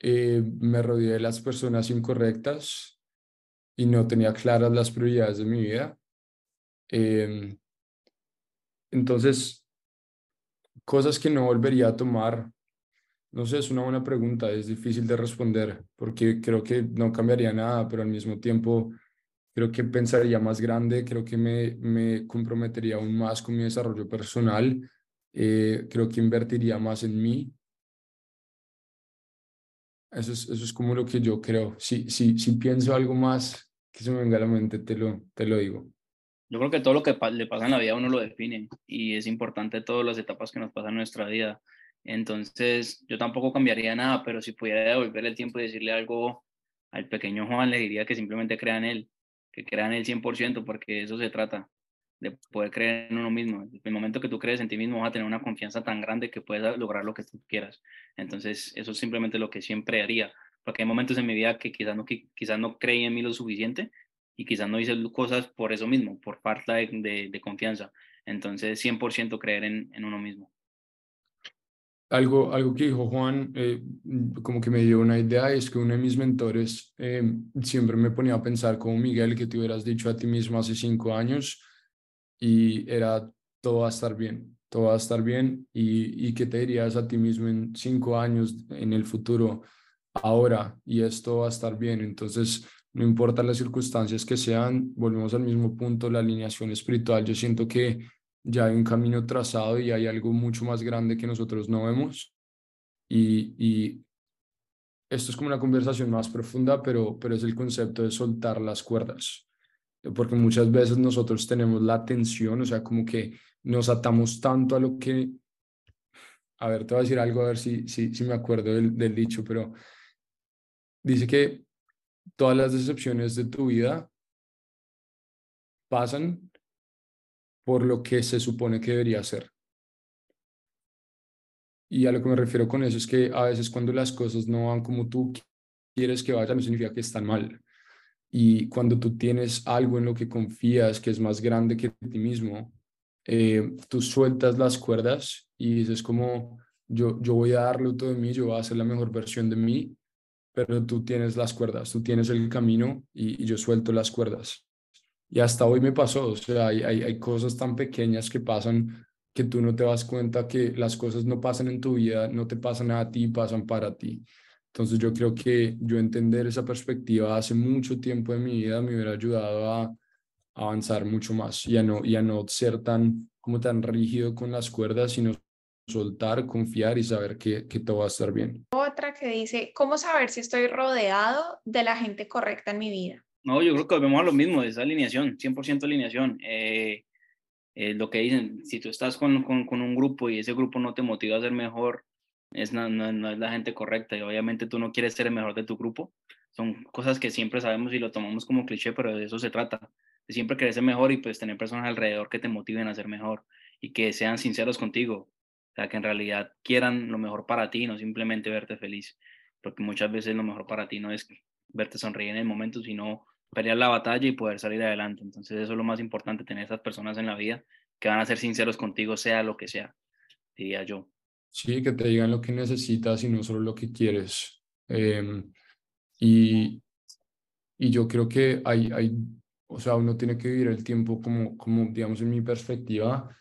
eh, me rodeé de las personas incorrectas y no tenía claras las prioridades de mi vida. Em, entonces, cosas que no volvería a tomar, no sé, es una buena pregunta, es difícil de responder porque creo que no cambiaría nada, pero al mismo tiempo creo que pensaría más grande, creo que me, me comprometería aún más con mi desarrollo personal eh, creo que invertiría más en mí. Eso es, eso es como lo que yo creo. Si, si, si pienso algo más que se me venga a la mente, te lo, te lo digo. Yo creo que todo lo que le pasa en la vida uno lo define y es importante todas las etapas que nos pasan en nuestra vida. Entonces, yo tampoco cambiaría nada, pero si pudiera devolver el tiempo y decirle algo al pequeño Juan, le diría que simplemente crea en él, que crea en él 100%, porque eso se trata de poder creer en uno mismo. El momento que tú crees en ti mismo vas a tener una confianza tan grande que puedes lograr lo que tú quieras. Entonces, eso es simplemente lo que siempre haría, porque hay momentos en mi vida que quizás no, no creí en mí lo suficiente y quizás no hice cosas por eso mismo, por falta de, confianza. Entonces, 100% creer en, uno mismo. Algo, algo que dijo Juan, eh, como que me dio una idea, es que uno de mis mentores eh, siempre me ponía a pensar como Miguel, que te hubieras dicho a ti mismo hace cinco años, y era todo va a estar bien, todo va a estar bien y, y qué te dirías a ti mismo en cinco años en el futuro, ahora y esto va a estar bien. Entonces, no importa las circunstancias que sean, volvemos al mismo punto, la alineación espiritual. Yo siento que ya hay un camino trazado y hay algo mucho más grande que nosotros no vemos. Y, y esto es como una conversación más profunda, pero, pero es el concepto de soltar las cuerdas. Porque muchas veces nosotros tenemos la tensión, o sea, como que nos atamos tanto a lo que... A ver, te voy a decir algo, a ver si, si, si me acuerdo del, del dicho, pero dice que todas las decepciones de tu vida pasan por lo que se supone que debería ser. Y a lo que me refiero con eso es que a veces cuando las cosas no van como tú quieres que vayan, no significa que están mal. Y cuando tú tienes algo en lo que confías que es más grande que ti mismo, eh, tú sueltas las cuerdas y dices como, yo, yo voy a darlo todo de mí, yo voy a hacer la mejor versión de mí pero tú tienes las cuerdas, tú tienes el camino y, yo suelto las cuerdas. Y hasta hoy me pasó, o sea, hay, hay, hay, cosas tan pequeñas que pasan que tú no te das cuenta que las cosas no pasan en tu vida, no te pasan a ti, pasan para ti. Entonces yo creo que yo entender esa perspectiva hace mucho tiempo de mi vida me hubiera ayudado a, avanzar mucho más y a no, y a no ser tan, como tan rígido con las cuerdas, sino soltar, confiar y saber que, que todo va a estar bien. Otra que dice, ¿cómo saber si estoy rodeado de la gente correcta en mi vida? No, yo creo que vemos a lo mismo, es alineación, 100% alineación. Eh, eh, lo que dicen, si tú estás con, con, con, un grupo y ese grupo no te motiva a ser mejor, es, no, no, no, es la gente correcta y obviamente tú no quieres ser el mejor de tu grupo. Son cosas que siempre sabemos y lo tomamos como cliché, pero de eso se trata. De siempre querer ser mejor y pues tener personas alrededor que te motiven a ser mejor y que sean sinceros contigo. O sea, que en realidad quieran lo mejor para ti, no simplemente verte feliz. Porque muchas veces lo mejor para ti no es verte sonreír en el momento, sino pelear la batalla y poder salir adelante. Entonces eso es lo más importante, tener esas personas en la vida que van a ser sinceros contigo, sea lo que sea, diría yo. Sí, que te digan lo que necesitas y no solo lo que quieres. Em, y, y yo creo que hay, hay, o sea, uno tiene que vivir el tiempo como, como digamos, en mi perspectiva,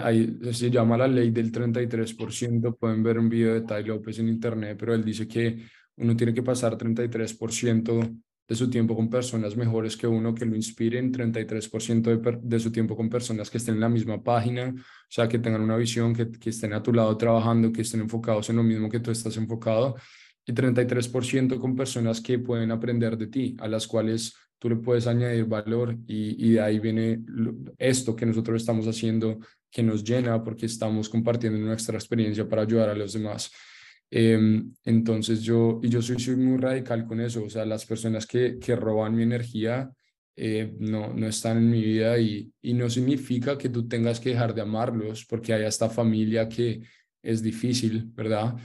Ahí se llama la ley del 33%, pueden ver un video de Tai López en internet, pero él dice que uno tiene que pasar 33% de su tiempo con personas mejores que uno, que lo inspiren, 33% de, de, su tiempo con personas que estén en la misma página, o sea, que tengan una visión, que, que estén a tu lado trabajando, que estén enfocados en lo mismo que tú estás enfocado, y 33% con personas que pueden aprender de ti, a las cuales tú le puedes añadir valor y, y de ahí viene esto que nosotros estamos haciendo que nos llena porque estamos compartiendo nuestra experiencia para ayudar a los demás. Em, entonces yo, y yo soy, soy muy radical con eso, o sea, las personas que, que roban mi energía eh, no, no están en mi vida y, y no significa que tú tengas que dejar de amarlos porque hay esta familia que es difícil, ¿verdad?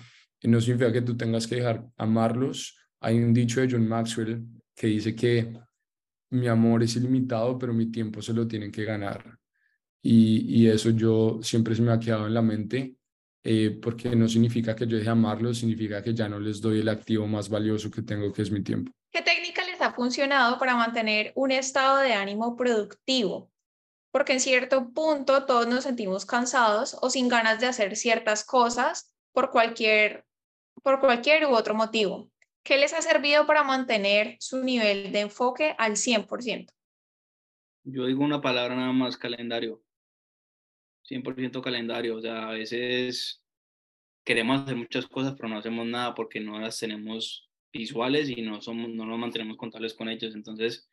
Y no significa que tú tengas que dejar amarlos. Hay un dicho de John Maxwell que dice que mi amor es ilimitado, pero mi tiempo se lo tienen que ganar. Y, y eso yo siempre se me ha quedado en la mente, eh, porque no significa que yo deje amarlos, significa que ya no les doy el activo más valioso que tengo, que es mi tiempo. ¿Qué técnica les ha funcionado para mantener un estado de ánimo productivo? Porque en cierto punto todos nos sentimos cansados o sin ganas de hacer ciertas cosas por cualquier, por cualquier u otro motivo. ¿Qué les ha servido para mantener su nivel de enfoque al 100%? Yo digo una palabra nada más, calendario. 100% calendario. O sea, a veces queremos hacer muchas cosas, pero no hacemos nada porque no las tenemos visuales y no, somos, no nos mantenemos contables con ellos. Entonces,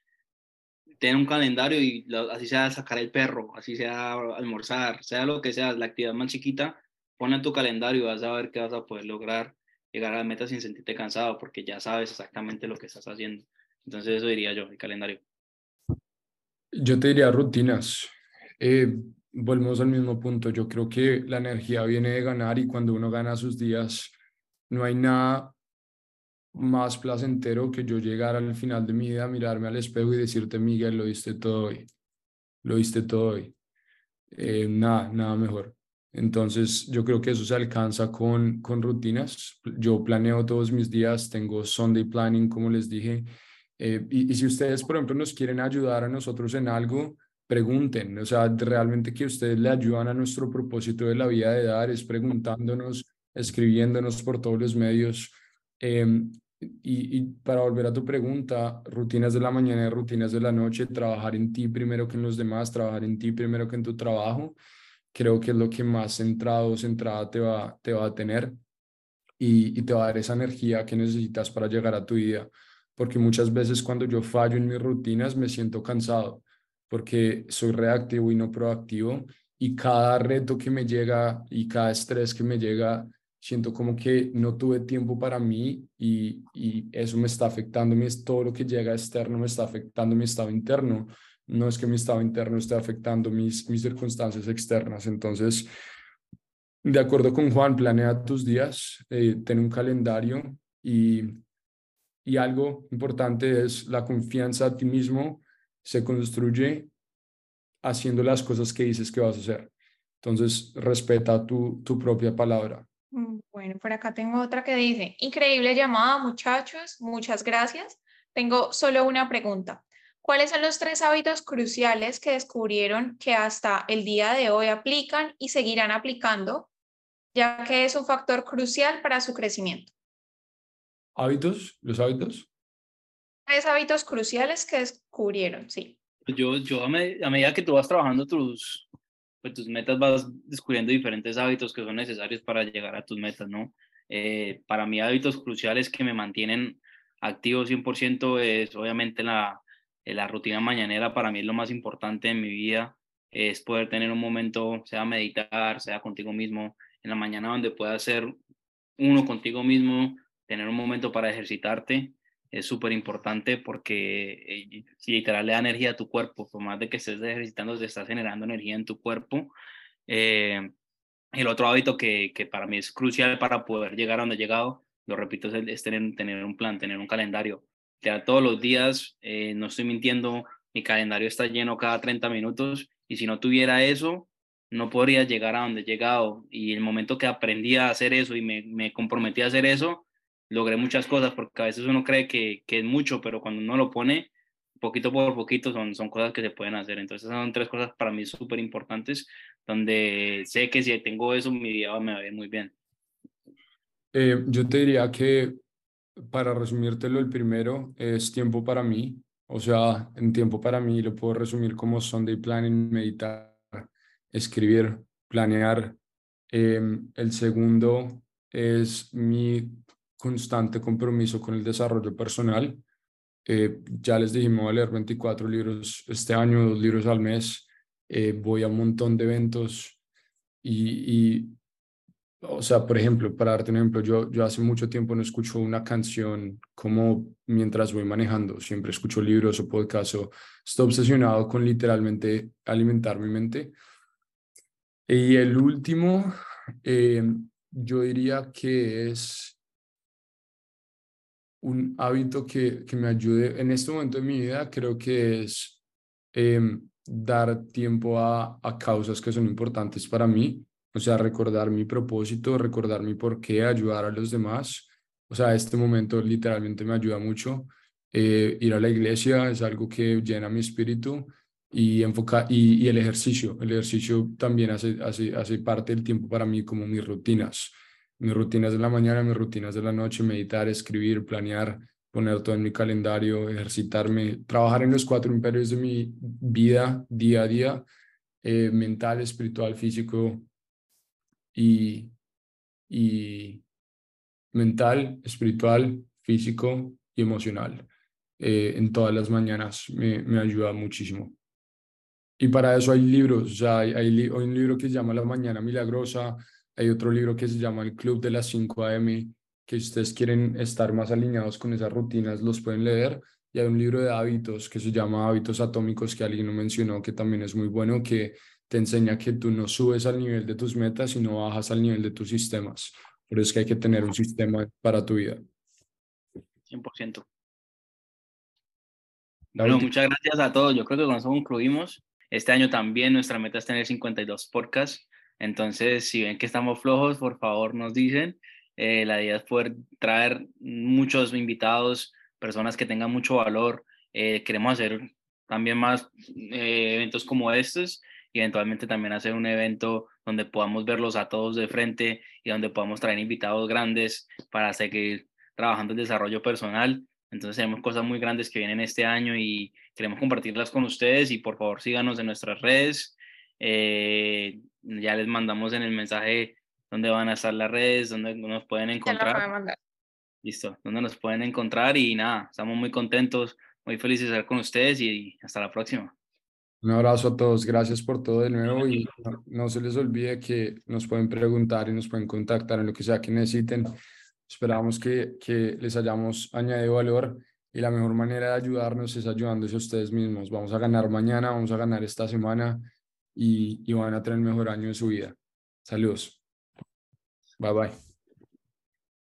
tener un calendario y así sea sacar el perro, así sea almorzar, sea lo que sea, la actividad más chiquita, pon en tu calendario y vas a ver que vas a poder lograr llegar a la meta sin sentirte cansado porque ya sabes exactamente lo que estás haciendo. Entonces eso diría yo, el calendario. Yo te diría rutinas. Eh, volvemos al mismo punto. Yo creo que la energía viene de ganar y cuando uno gana sus días, no hay nada más placentero que yo llegar al final de mi vida, mirarme al espejo y decirte, Miguel, lo diste todo hoy. Lo diste todo hoy. Eh, nada, nada mejor. Entonces, yo creo que eso se alcanza con, con rutinas. Yo planeo todos mis días, tengo Sunday planning, como les dije. Eh, y, y si ustedes, por ejemplo, nos quieren ayudar a nosotros en algo, pregunten, o sea, realmente que ustedes le ayudan a nuestro propósito de la vida de dar, es preguntándonos, escribiéndonos por todos los medios. Em, y, y, para volver a tu pregunta, rutinas de la mañana y rutinas de la noche, trabajar en ti primero que en los demás, trabajar en ti primero que en tu trabajo, creo que es lo que más centrado o centrada te va, te va a tener y, y te va a dar esa energía que necesitas para llegar a tu día. Porque muchas veces cuando yo fallo en mis rutinas me siento cansado porque soy reactivo y no proactivo y cada reto que me llega y cada estrés que me llega siento como que no tuve tiempo para mí y, y eso me está afectando, todo lo que llega externo me está afectando mi estado interno. No es que mi estado interno esté afectando mis, mis circunstancias externas. Entonces, de acuerdo con Juan, planea tus días, eh, ten un calendario y, y algo importante es la confianza a ti mismo se construye haciendo las cosas que dices que vas a hacer. Entonces, respeta tu, tu propia palabra. Mm, bueno, por acá tengo otra que dice, increíble llamada muchachos, muchas gracias. Tengo solo una pregunta. ¿Cuáles son los tres hábitos cruciales que descubrieron que hasta el día de hoy aplican y seguirán aplicando, ya que es un factor crucial para su crecimiento? ¿Hábitos? ¿Los hábitos? Tres hábitos cruciales que descubrieron, sí. Yo, yo a, medida que tú vas trabajando tus, pues, tus metas vas descubriendo diferentes hábitos que son necesarios para llegar a tus metas, ¿no? Eh, para mí hábitos cruciales que me mantienen activo 100% es obviamente la, la rutina mañanera, para mí es lo más importante en mi vida, es poder tener un momento, sea meditar, sea contigo mismo, en la mañana donde puedas ser uno contigo mismo, tener un momento para ejercitarte, es súper importante porque eh, si literal le da energía a tu cuerpo, por más de que estés ejercitando, te estás generando energía en tu cuerpo. Eh, el otro hábito que, que, para mí es crucial para poder llegar a donde he llegado, lo repito, es, tener, tener, un plan, tener un calendario. Ya todos los días, eh, no estoy mintiendo, mi calendario está lleno cada 30 minutos y si no tuviera eso, no podría llegar a donde he llegado. Y el momento que aprendí a hacer eso y me, me comprometí a hacer eso, logré muchas cosas, porque a veces uno cree que, que es mucho, pero cuando uno lo pone poquito por poquito son, son cosas que se pueden hacer. Entonces son tres cosas para mí súper importantes, donde sé que si tengo eso, mi vida me va a ir muy bien. Eh, yo te diría que, para resumírtelo, el primero es tiempo para mí. O sea, en tiempo para mí lo puedo resumir como Sunday planning, meditar, escribir, planear. Eh, el segundo es mi constante compromiso con el desarrollo personal. Eh, ya les dijimos, voy a leer 24 libros este año, dos libros al mes, eh, voy a un montón de eventos y, y, o sea, por ejemplo, para darte un ejemplo, yo, yo hace mucho tiempo no escucho una canción como mientras voy manejando, siempre escucho libros o podcasts, o estoy obsesionado con literalmente alimentar mi mente. Y el último, eh, yo diría que es un hábito que, que me ayude en este momento de mi vida, creo que es em, dar tiempo a, a causas que son importantes para mí, o sea, recordar mi propósito, recordar mi por qué, ayudar a los demás. O sea, este momento literalmente me ayuda mucho. Eh, ir a la iglesia es algo que llena mi espíritu y, enfoca, y, y el ejercicio. El ejercicio también hace, hace, hace parte del tiempo para mí como mis rutinas mis rutinas de la mañana, mis rutinas de la noche, meditar, escribir, planear, poner todo en mi calendario, ejercitarme, trabajar en los cuatro imperios de mi vida día a día, eh, mental, espiritual, físico y, y mental, espiritual, físico y emocional. Eh, en todas las mañanas me, me, ayuda muchísimo. Y para eso hay libros, o sea, hay, hay un libro que se llama La Mañana Milagrosa, hay otro libro que se llama El Club de las 5 AM, que si ustedes quieren estar más alineados con esas rutinas, los pueden leer. Y hay un libro de hábitos que se llama Hábitos Atómicos, que alguien mencionó, que también es muy bueno, que te enseña que tú no subes al nivel de tus metas, sino bajas al nivel de tus sistemas. Por eso es que hay que tener un sistema para tu vida. 100%. Bueno, muchas gracias a todos. Yo creo que con eso concluimos. Este año también nuestra meta es tener 52 podcasts. Entonces, si ven que estamos flojos, por favor nos dicen. Eh, la idea es poder traer muchos invitados, personas que tengan mucho valor. Eh, queremos hacer también más eh, eventos como estos y eventualmente también hacer un evento donde podamos verlos a todos de frente y donde podamos traer invitados grandes para seguir trabajando en desarrollo personal. Entonces tenemos cosas muy grandes que vienen este año y queremos compartirlas con ustedes y por favor síganos en nuestras redes. Eh, ya les mandamos en el mensaje dónde van a estar las redes, dónde nos pueden encontrar. Listo, dónde nos pueden encontrar y nada, estamos muy contentos, muy felices de estar con ustedes y hasta la próxima. Un abrazo a todos, gracias por todo de nuevo y no, se les olvide que nos pueden preguntar y nos pueden contactar en lo que sea que necesiten. Esperamos que, que les hayamos añadido valor y la mejor manera de ayudarnos es ayudándose a ustedes mismos. Vamos a ganar mañana, vamos a ganar esta semana y, van a tener el mejor año de su vida. Saludos. Bye bye.